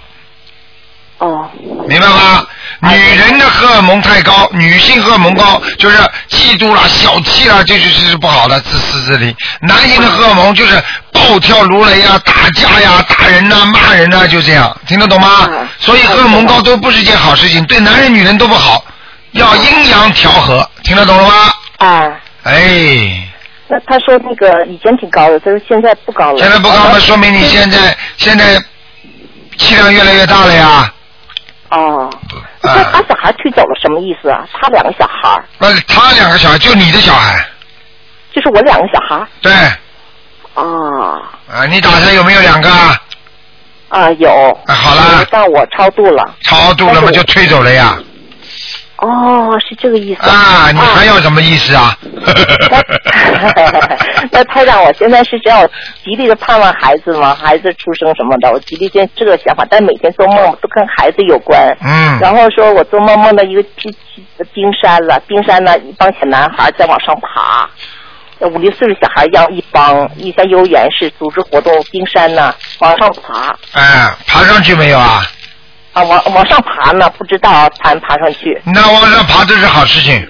哦。
明白吗？女人的荷尔蒙太高，女性荷尔蒙高，就是嫉妒啦、小气啦，这就是是不好的自私自利。男性的荷尔蒙就是暴跳如雷啊、打架呀、打人呐、骂人呐、就这样，听得懂吗？所以荷尔蒙高都不是件好事情，对男人、女人都不好，要阴阳调和，听得懂了吗？
啊。
哎，
那他说那个以前挺高的，他说现在不高了。
现在不高了，说明你现在现在气量越来越大了呀。
哦，那他把小孩推走了，什么意思啊？他两个小孩，
那他两个小孩，就你的小孩，
就是我两个小孩。
对，
啊
啊，你打算有没有两个啊？
啊，有。
好了。
但我超度了。
超度了嘛，就推走了呀。
哦，是这个意思。
啊，你还要什么意思啊？
那台长，我现在是这样，极力的盼望孩子嘛，孩子出生什么的，我极力现在这个想法，但每天做梦都跟孩子有关。
嗯
然后说我做梦梦到一个冰冰山了，冰山呢，一帮小男孩在往上爬，五六岁的小孩一样一帮，一像幼儿园是组织活动，冰山呢往上爬
哎，爬上去没有啊？
啊，往往上爬呢，不知道爬没爬上去。
那往上爬这是好事情，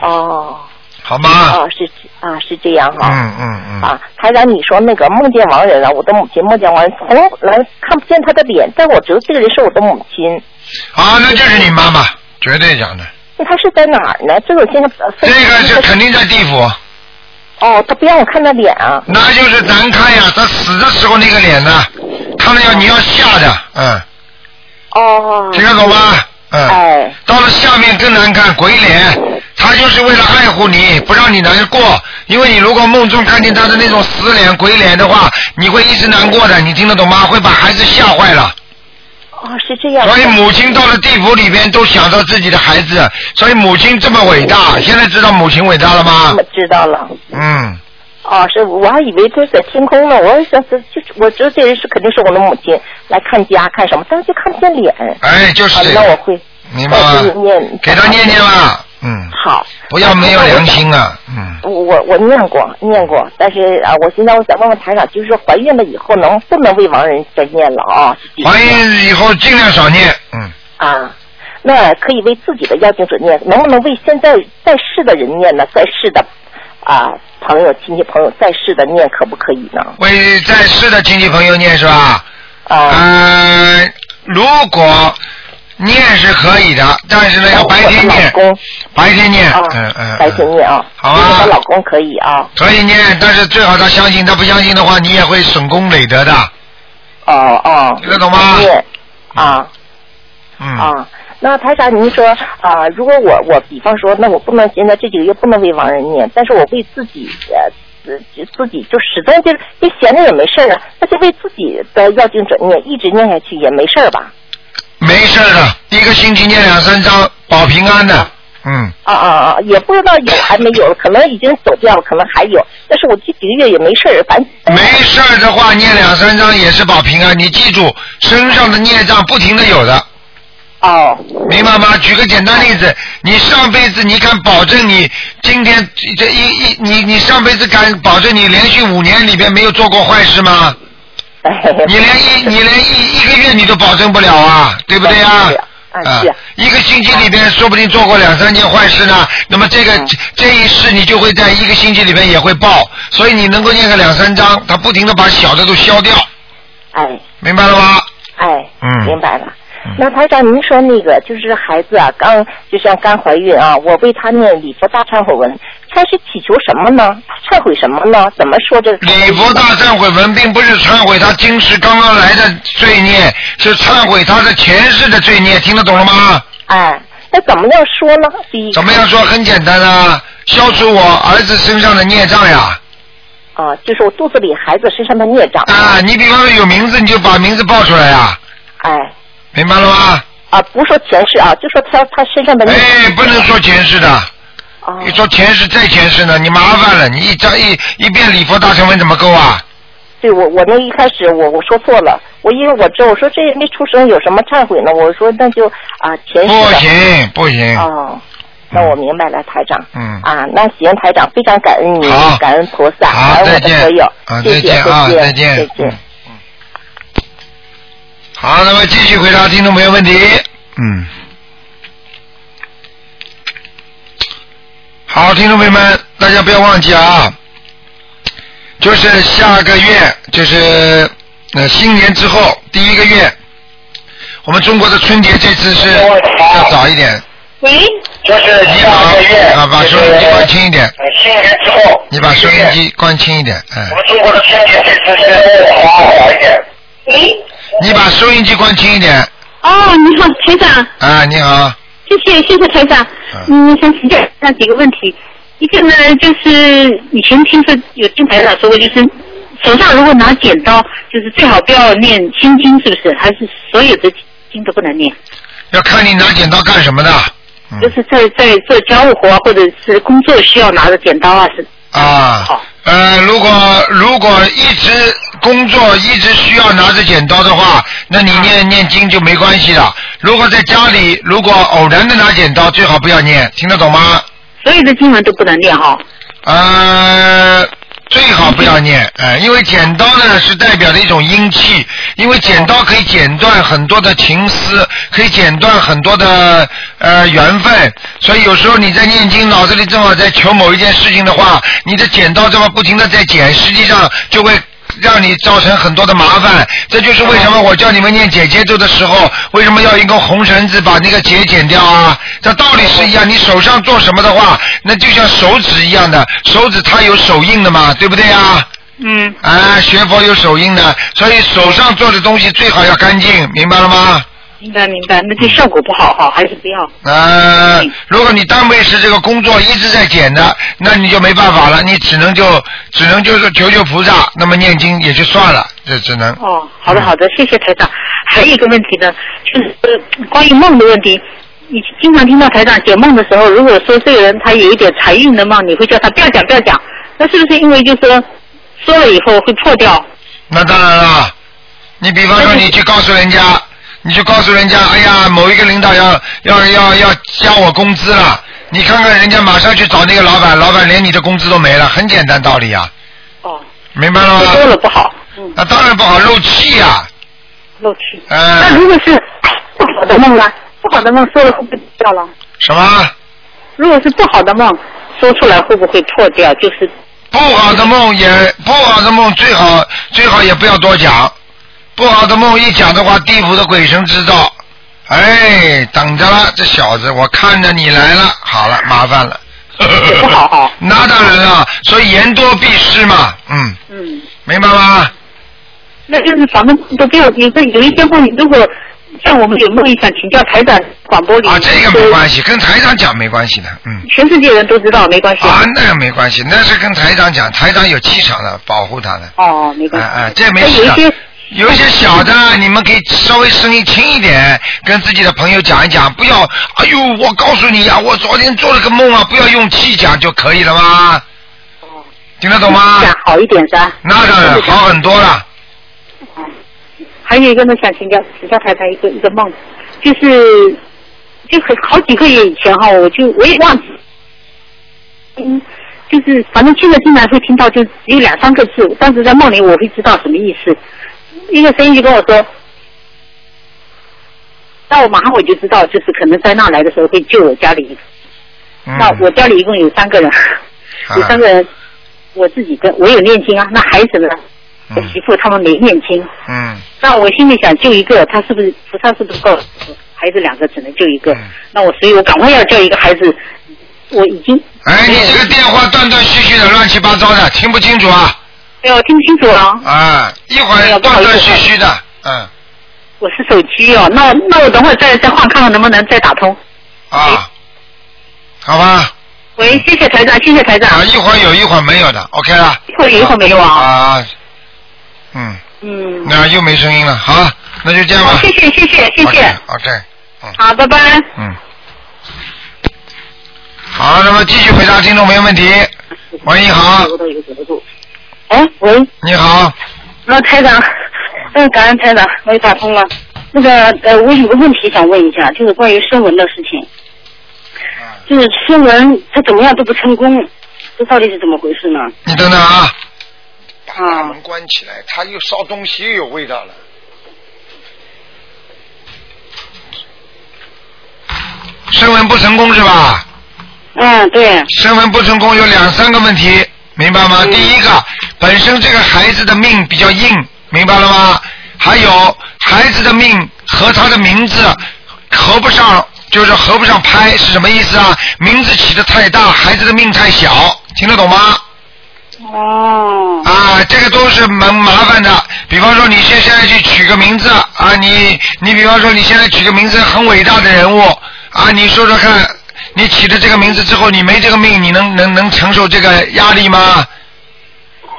哦。
好吗？
哦，是啊，是这样哈。
嗯嗯嗯。
啊，台长，你说那个梦见亡人啊，我的母亲梦见亡人，从来看不见他的脸，但我知道这个人是我的母亲。
啊，那就是你妈妈，绝对讲的。
那他是在哪儿呢？这个现在
这个是肯定在地府。
哦，他不让我看他脸啊。
那就是难看呀，他死的时候那个脸呢，看了要你要吓的，嗯。
哦。
听得懂吗？嗯。
哎。
到了下面更难看，鬼脸，他就是为了爱护你，不让你难过。因为你如果梦中看见他的那种死脸、鬼脸的话，你会一直难过的。你听得懂吗？会把孩子吓坏了。
哦，是这样。
所以母亲到了地府里边都想到自己的孩子，所以母亲这么伟大。现在知道母亲伟大了吗？
知道了。
嗯，
哦，是，我还以为这是在天空呢。我想这就我知道这人是肯定是我的母亲来看家看什么，但是就看不见脸。
哎，就是
啊
这个
那我会。
明白吗
念。
给他念念吧。嗯。
好。
不要没有良心啊。嗯。
我我我念过念过，但是啊，我现在我想问问台长，就是说怀孕了以后能不能为亡人再念了啊？
怀孕以后尽量少念。嗯。
啊，那可以为自己的要经者念，能不能为现在在世的人念呢？在世的啊朋友、亲戚朋友在世的念可不可以呢？
为在世的亲戚朋友念是吧？
啊。
嗯，如果念是可以的，但是呢要白天念，白天念，嗯嗯，
白天念啊。
好啊
她老公可以啊。
可以念，但是最好他相信，他不相信的话，你也会损功累德的。
哦哦。
听得懂吗？
念啊
嗯，
啊。那台长，您说啊、如果我我比方说，那我不能现在这几个月不能为亡人念，但是我为自己呃自自己就始终就是就闲着也没事儿啊，那就为自己的要经者念，一直念下去也没事儿吧？
没事儿的，一个星期念两三张，保平安的。嗯，
啊啊啊！也不知道有还没有，可能已经走掉了，可能还有，但是我这几个月也没事儿，反正
没事儿的话，念两三张也是保平安。你记住，身上的孽障不停的有的。
哦。
明白吗？举个简单例子，你上辈子你敢保证你今天这一一你你上辈子敢保证你连续五年里边没有做过坏事吗？你连一你连一一个月你都保证不了啊，对不对呀？啊，一个星期里边说不定做过两三件坏事呢，那么这个、这一世你就会在一个星期里边也会报，所以你能够念个两三章，他不停的把小的都消掉，
哎，
明白了吗？
哎，
嗯
明白了。那台长，您说那个就是孩子啊，刚就像刚怀孕啊，我为他念礼佛大忏悔文，他是祈求什么呢？忏悔什么呢？怎么说这个？
礼佛大忏悔文并不是忏悔他今世刚刚来的罪孽，是忏悔他的前世的罪孽，听得懂了吗？
哎，那怎么样说呢？第一
怎么样说？很简单啊，消除我儿子身上的孽障呀。
啊，就是我肚子里孩子身上的孽障。
啊，你比方说有名字，你就把名字报出来呀，
哎，
明白了吗？
啊，不说前世啊，就说他他身上的。
哎，不能说前世的。你说前世再前世呢，你麻烦了，你一张一一遍礼佛大乘文怎么够啊？
对我我那一开始我我说错了，我因为我知道我说这没出生有什么忏悔呢？我说那就啊前世
不行不行。
哦，那我明白了，台长。
嗯。
啊，那行，台长，非常感恩你，感恩菩萨，
好
感恩我
再见
的所有，
啊
谢谢，
再见啊
再
再见
再见。
好，那么继续回答听众朋友问题。嗯。好，听众朋友们，大家不要忘记啊，就是下个月，就是呃新年之后第一个月，我们中国的春节这次是要早一点。
喂，
就是你好啊，把收音机关轻一点。
新年之后，
你把收音机关轻一点，嗯。
我们中国的春节这次是要早一点。喂，
你把收音机关轻一点。
哦，你好，台长，
啊，你好。
谢谢谢谢台长。嗯，想请教那几个问题。一个呢，就是以前听说有听台长说过，就是手上如果拿剪刀，就是最好不要念心经，是不是？还是所有的经都不能念？
要看你拿剪刀干什么的
就是在在做家务活啊或者是工作需要拿着剪刀啊，是
啊。呃，如果如果一直工作一直需要拿着剪刀的话，那你念念经就没关系了。如果在家里，如果偶然的拿剪刀，最好不要念，听得懂吗？
所有的经文都不能念哈。
呃，最好不要念，呃，因为剪刀呢是代表的一种阴气，因为剪刀可以剪断很多的情丝，可以剪断很多的呃缘分，所以有时候你在念经，脑子里正好在求某一件事情的话，你的剪刀这么不停的在剪，实际上就会。让你造成很多的麻烦，这就是为什么我叫你们念姐姐咒的时候，为什么要一根红绳子把那个结剪掉啊？这道理是一样，你手上做什么的话，那就像手指一样的，手指它有手印的嘛，对不对啊？
嗯。
啊，学佛有手印的，所以手上做的东西最好要干净，明白了吗？
明白明白，那这效果不好哈，还是不要。
呃，如果你单位是这个工作一直在减的，那你就没办法了，你只能就只能就是求求菩萨，那么念经也就算了，这只能。
哦，好的好的，谢谢台长。还有一个问题呢，就是呃关于梦的问题。你经常听到台长解梦的时候，如果说这个人他有一点财运的梦，你会叫他不要讲不要讲，那是不是因为就是说说了以后会破掉？
那当然了，你比方说你去告诉人家，你就告诉人家，哎呀，某一个领导要要要要加我工资了，你看看人家马上去找那个老板，老板连你的工资都没了，很简单道理啊、
哦。
明白了吗？
说了不好。嗯。
那当然不好，漏气呀、
漏气。
嗯
那如果是不好的梦呢？不好的梦说了会不会掉了？
什么？
如果是不好的梦说出来会不会破掉？就是
不好的梦也不好的梦最好最好也不要多讲，不好的梦一讲的话，地府的鬼神知道，哎，等着了，这小子，我看着你来了，好了，麻烦了。
不 好哈。
那当然了，所以言多必失嘛，嗯，
嗯。
明白吗？
那就是咱们都给我，有的有一些梦，如果像我们有梦想请教台长广播里
啊，这个没关系，跟台长讲没关系的，嗯。
全世界人都知道，没关系。
啊，那个没关系，那是跟台长讲，台长有气场的，保护他的。
哦，没关系。
哎哎，这没事的。有一些小的，你们可以稍微声音轻一点，跟自己的朋友讲一讲，不要。哎呦，我告诉你呀，我昨天做了个梦啊，不要用气讲就可以了吗？听得懂吗？
讲好一点噻。
那当然好很多了。
还有一个呢，想请教请教太太一个一个梦，就是就很好几个月以前哈，我就我也忘记，嗯，就是反正现在经常会听到，就只有两三个字，但是在梦里我会知道什么意思。一个声音就跟我说，那我马上我就知道，就是可能灾难来的时候会救我家里。那我家里一共有三个人，有三个人，我自己跟我有念经啊，那孩子呢？我媳妇他们没念经。
嗯。
那我心里想救一个，他是不是菩萨是不是够？孩子两个只能救一个。那我所以我赶快要叫一个孩子，我已经。
哎，你这个电话断断续续的，乱七八糟的，听不清楚啊。
哎呦，听不清楚了。
啊，一会儿断断续续的，嗯。
我是手机哦，那那我等会儿再再换看看能不能再打通。
啊。好吧。
喂，谢谢台长，谢谢台长。
啊，一会儿有一会儿没有的，OK 了。
一会儿有一会儿没有啊。
啊。嗯。
嗯。
那又没声音了，好，那就这样吧。
谢谢谢谢谢谢。
OK。
好，拜拜。
嗯。好，那么继续回答听众朋友问题。喂，你好。
哎，喂。
你好。
那台长，嗯，感恩台长，我又打通了。那个呃，我有个问题想问一下，就是关于声纹的事情。就是声纹，它怎么样都不成功，这到底是怎么回事呢？
你等等啊。把
大
门关起来，他又烧东西，又有味道了。声纹不成功是吧？
嗯，对。
声纹不成功有两三个问题，明白
嗯
吗？第一个，本身这个孩子的命比较硬，明白了吗？还有孩子的命和他的名字合不上，就是合不上拍，是什么意思啊？名字起的太大，孩子的命太小，听得懂吗？
哦。
啊，这个都是蛮麻烦的。比方说，你现现在去取个名字啊，你你比方说你现在取个名字很伟大的人物啊，你说说看，你起了这个名字之后，你没这个命，你能能能承受这个压力吗？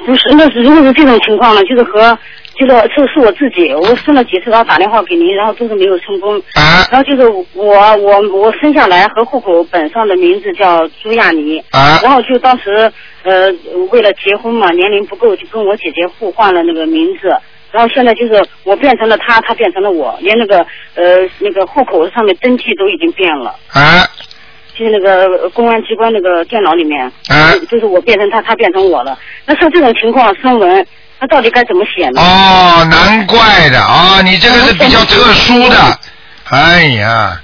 不是，那是如果是这种情况呢，就是和就是是是我自己，我生了几次，然后打电话给您，然后都是没有成功。
啊。
然后就是我我我生下来和户口本上的名字叫朱亚妮。
啊。
然后就当时呃为了结婚嘛，年龄不够，就跟我姐姐互换了那个名字。然后现在就是我变成了他，他变成了我，连那个呃那个户口上面登记都已经变了。
啊。
就是那个公安机关那个电脑里面，
啊，
就是我变成他，他变成我了。那像这种情况，声纹，那到底该怎么写呢？
哦，难怪的啊，你这个是比较特殊的。哎呀，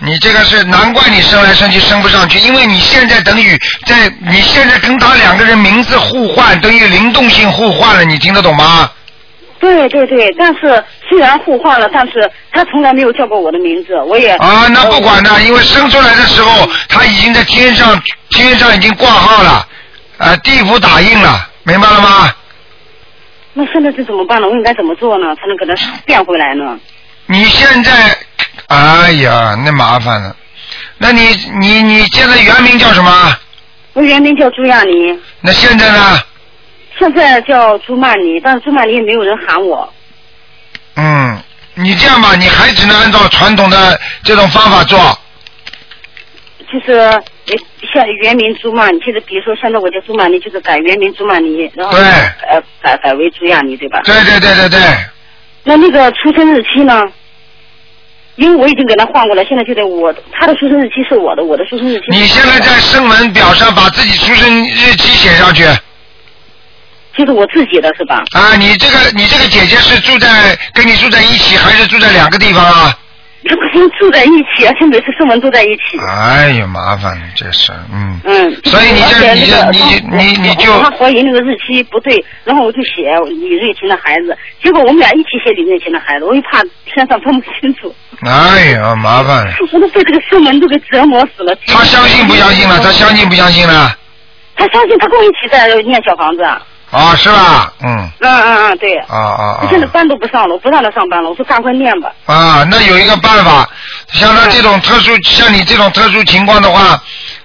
你这个是难怪你升来升去升不上去，因为你现在等于在你现在跟他两个人名字互换，等于灵动性互换了，你听得懂吗？
对对对，但是虽然互换了，但是他从来没有叫过我的名字，我也
啊，那不管的，因为生出来的时候他已经在天上，天上已经挂号了，呃，地府打印了，明白了吗？
那现在这怎么办呢？我应该怎么做呢，才能给他变回来呢？
你现在，哎呀，那麻烦了。那你你你现在原名叫什么？
我原名叫朱亚妮，
那现在呢？
现在叫朱曼妮，但是朱曼妮也没有人喊我。
嗯，你这样吧，你还只能按照传统的这种方法做。
就是呃像原名朱曼妮，就是比如说现在我叫朱曼妮，就是改原名朱曼妮，然后
对
呃改改为朱亚妮，对吧？
对对对对对。
那那个出生日期呢？因为我已经给他换过了，现在就得我他的出生日期是我的，我的出生日期。
你现在在声纹表上把自己出生日期写上去。
就是我自己的是吧？
啊，你这个你这个姐姐是住在跟你住在一起，还是住在两个地方啊？
这不是住在一起，而且每次出门都在一起。
哎呀，麻烦了，这事儿，嗯。
嗯。
所以你
而
这你这你你你就
他怀疑那个日期不对，然后我就写李瑞琴的孩子，结果我们俩一起写李瑞琴的孩子，我又怕天上分不清楚，
哎呀，麻烦了。
我都被这个声纹都给折磨死了。
他相信不相信了？他相信不相信了？
他相信，他跟我一起在念小房子啊。
啊，是吧？嗯，
嗯嗯嗯，对。
啊啊
他现在班都不上了，我不让他上班了，我说赶快念吧。
啊，那有一个办法，像他这种特殊，像你这种特殊情况的话，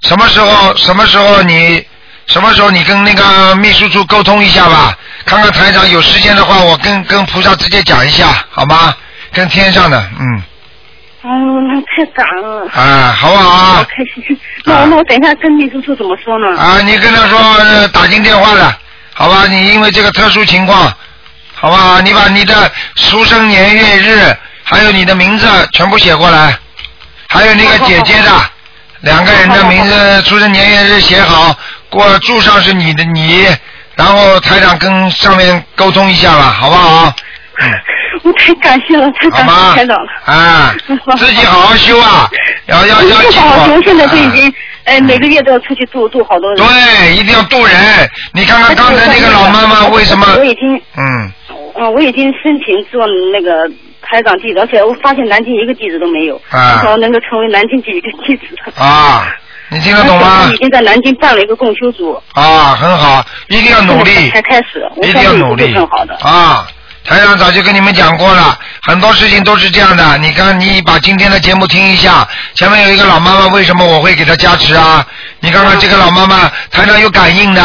什么时候什么时候你什么时候你跟那个秘书处沟通一下吧，看看台长有时间的话，我跟跟菩萨直接讲一下，好吗？跟天上的，嗯，
哦，那太感恩了。
啊，好不好
好
啊？
开心。那我那我等一下跟秘书处怎么说呢？
啊，你跟他说、呃打进电话了，好吧？你因为这个特殊情况，好吧？你把你的出生年月日，还有你的名字全部写过来，还有那个姐姐的两个人的名字、出生年月日写好，过注上是你的你，然后台长跟上面沟通一下吧，好不好？
我太感谢了，太感谢台长了。
啊，自己好好修啊，要要要
不
记住
好修，现在就已
啊
经，哎，每个月都要出去度度好多人。
对，一定要渡人。你看看刚才那个老妈妈为什么？
我已经，
嗯，
嗯，我已经申请做那个台长弟子，而且我发现南京一个弟子都没有，
啊
至少能够成为南京第一个弟子。
啊，你听得懂吗
已？经在南京办了一个共修组，
啊，很好，一定要努力，
才开始，我
一定要努力
很好的。
啊！台长早就跟你们讲过了，很多事情都是这样的。你看，你把今天的节目听一下，前面有一个老妈妈，为什么我会给她加持啊？你看看这个老妈妈，她能有感应的，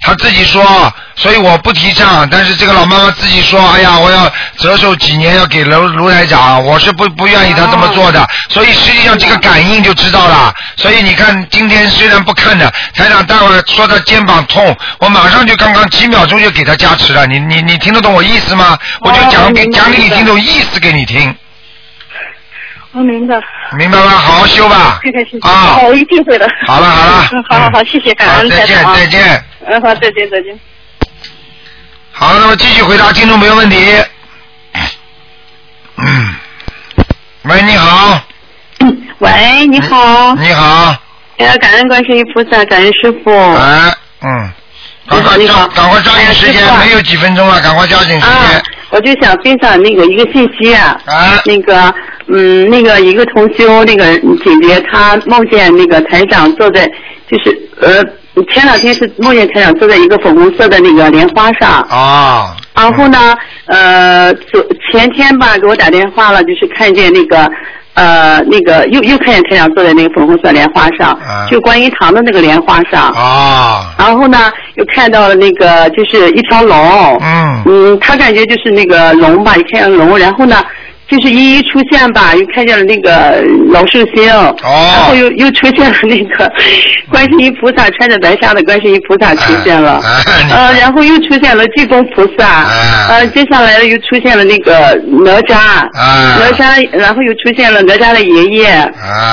她自己说，所以我不提倡。但是这个老妈妈自己说，哎呀，我要折寿几年，要给卢卢台长，我是不不愿意她这么做的。所以实际上这个感应就知道了。所以你看，今天虽然不看的，台长待会儿说他肩膀痛，我马上就刚刚几秒钟就给他加持了。你你你听得懂我意思吗？我就讲给讲给你听懂意思给你听，
我明白，
明白吗？好好修吧。
太开心
啊
好，我一定会的。
好了好了
嗯，好好好，谢谢，感恩
好再见再见。
嗯，好，再见再见。
好，那么继续回答听众朋友问题。嗯，喂，你好，
喂，你好。
你好，
哎呀，感恩观世音菩萨，感恩师傅。
哎，嗯，赶快抓赶快抓紧时间，没有几分钟了，赶快抓紧时间。
我就想分享那个一个信息啊，
啊
那个嗯，那个一个同修那个姐姐，她梦见那个台长坐在，就是呃，前两天是梦见台长坐在一个粉红色的那个莲花上，
啊，
然后呢，呃，昨前天吧给我打电话了，就是看见那个呃那个又又看见台长坐在那个粉红色莲花上，
啊
就观音堂的那个莲花上。
啊，
然后呢，又看到了那个就是一条龙，
嗯。
嗯，他感觉就是那个龙吧，一看龙，然后呢，就是一一出现吧，又看见了那个老寿星，
哦。
然后又又出现了那个观世音菩萨，穿着白纱的观世音菩萨出现了，然后又出现了济公菩萨，呃，接下来又出现了那个哪吒，
啊。
哪吒，然后又出现了哪吒的爷爷，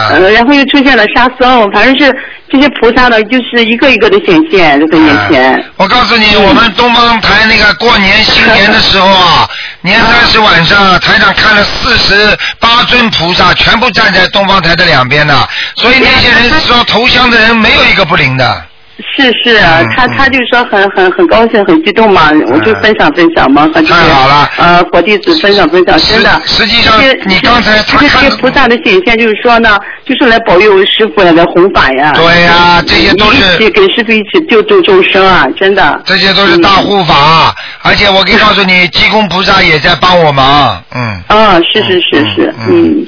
然后又出现了沙僧，反正是这些菩萨呢，就是一个一个的显现就在眼前。
我告诉你，我们东方台那个过年新年的时候啊，年三十晚上，台长看了四十八尊菩萨，全部站在东方台的两边的，所以那些人说投降的人没有一个不灵的。
是是，他他就说很很很高兴很激动嘛，我就分享分享嘛，和这些呃佛弟子分享分享，真的。
实际上你刚才他
这些菩萨的显现，就是说呢，就是来保佑师傅来弘法呀。
对呀这些都是
一起跟师傅一起救度众生啊，真的。
这些都是大护法，而且我可以告诉你，济公菩萨也在帮我忙，嗯。
啊，是是是是，嗯。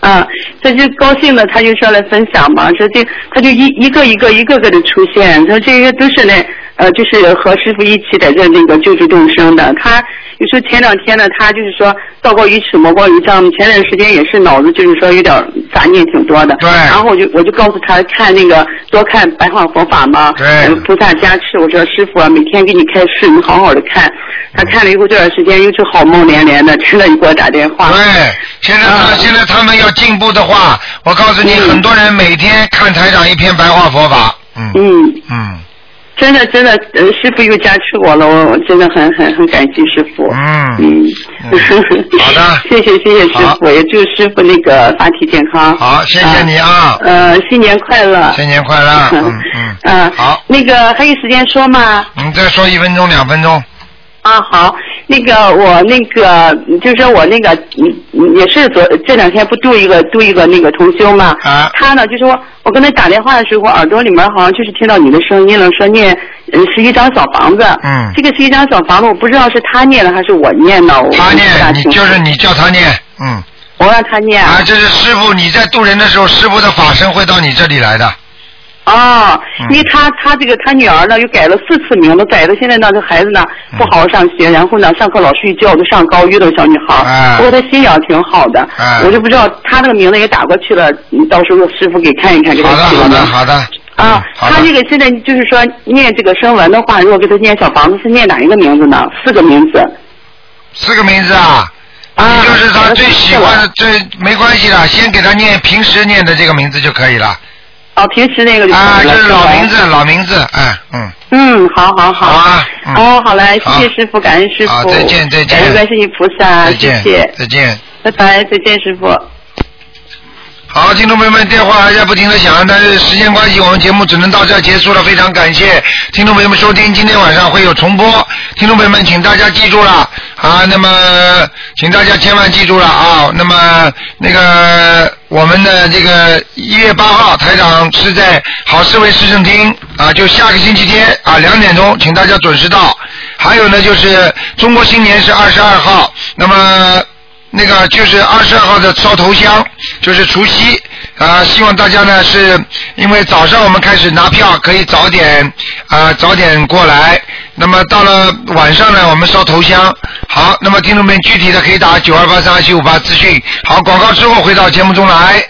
啊，他就高兴的，他就上来分享嘛，说这他就一一个一个一个个的出现，说这些都是呢，呃，就是和师傅一起在这那个救助众生的。他有时候前两天呢，他就是说道高一尺，魔高一丈，前段时间也是脑子就是说有点杂念挺多的。
对。
然后我就我就告诉他看那个多看白话佛法嘛，
对
呃菩萨加持，我说师傅啊，每天给你开示，你好好的看。他看了以后这段时间又是好梦连连的，真的你给我打电话。
对，现在他、现在他们要进步的话，我告诉你，很多人每天看台长一篇白话佛法，嗯
嗯
嗯，
真的真的，呃，师傅又加持我了，我我真的很很很感激师傅。
嗯。
嗯，
好的，
谢谢谢谢师傅，也祝师傅那个法体健康。
好，谢谢你啊，
呃，新年快乐。
新年快乐，嗯 嗯，
嗯，
好，
那个还有时间说吗？
你再说一分钟两分钟，
啊，好，那个我那个就是我那个嗯嗯也是昨这两天不度一个度一个那个同修嘛，
啊
他呢就说我跟他打电话的时候，耳朵里面好像就是听到你的声音了，说念嗯是一张小房子。
嗯。
这个十一张小房子，我不知道是他念的还是我念的。我
他念你就是你叫他念，嗯。
我让他念。
啊，这是师傅，你在渡人的时候，师傅的法身会到你这里来的。
哦，
嗯
因为他他这个他女儿呢又改了四次名字，改的现在呢这孩子呢
嗯
不好好上学，然后呢上课老睡觉，就上高一的小女孩不过她心眼挺好的，
哎
我就不知道他那个名字也打过去了，你到时候师傅给看一看，给他
好的，好的。好的。
啊，他这个现在就是说念这个声文的话，如果给他念小房子是念哪一个名字呢？四个名字。
四个名字啊。
啊，
你就是他最喜欢的，这没关系的，先给他念平时念的这个名字就可以了。
哦，平时那个就
啊，
可以了
就是老名字，老名字，哎，嗯。
嗯，好好好。
好啊。嗯
哦，好嘞，谢谢师傅，感恩师傅。
好再见再见
感恩观世音菩萨，
再见
谢谢，
再见。
拜拜，再见，师傅。
好，听众朋友们，电话还在不停的响，但是时间关系，我们节目只能到这儿结束了。非常感谢听众朋友们收听，今天晚上会有重播。听众朋友们，请大家记住了啊，那么请大家千万记住了啊，那么那个我们的这个一月八号，台长是在好市委市政厅啊，就下个星期天啊两点钟，请大家准时到。还有呢，就是中国新年是二十二号，那么。那个就是二十二号的烧头香，就是除夕啊、希望大家呢是因为早上我们开始拿票，可以早点啊、早点过来。那么到了晚上呢，我们烧头香。好，那么听众们具体的可以打九二八三二七五八咨询。好，广告之后回到节目中来。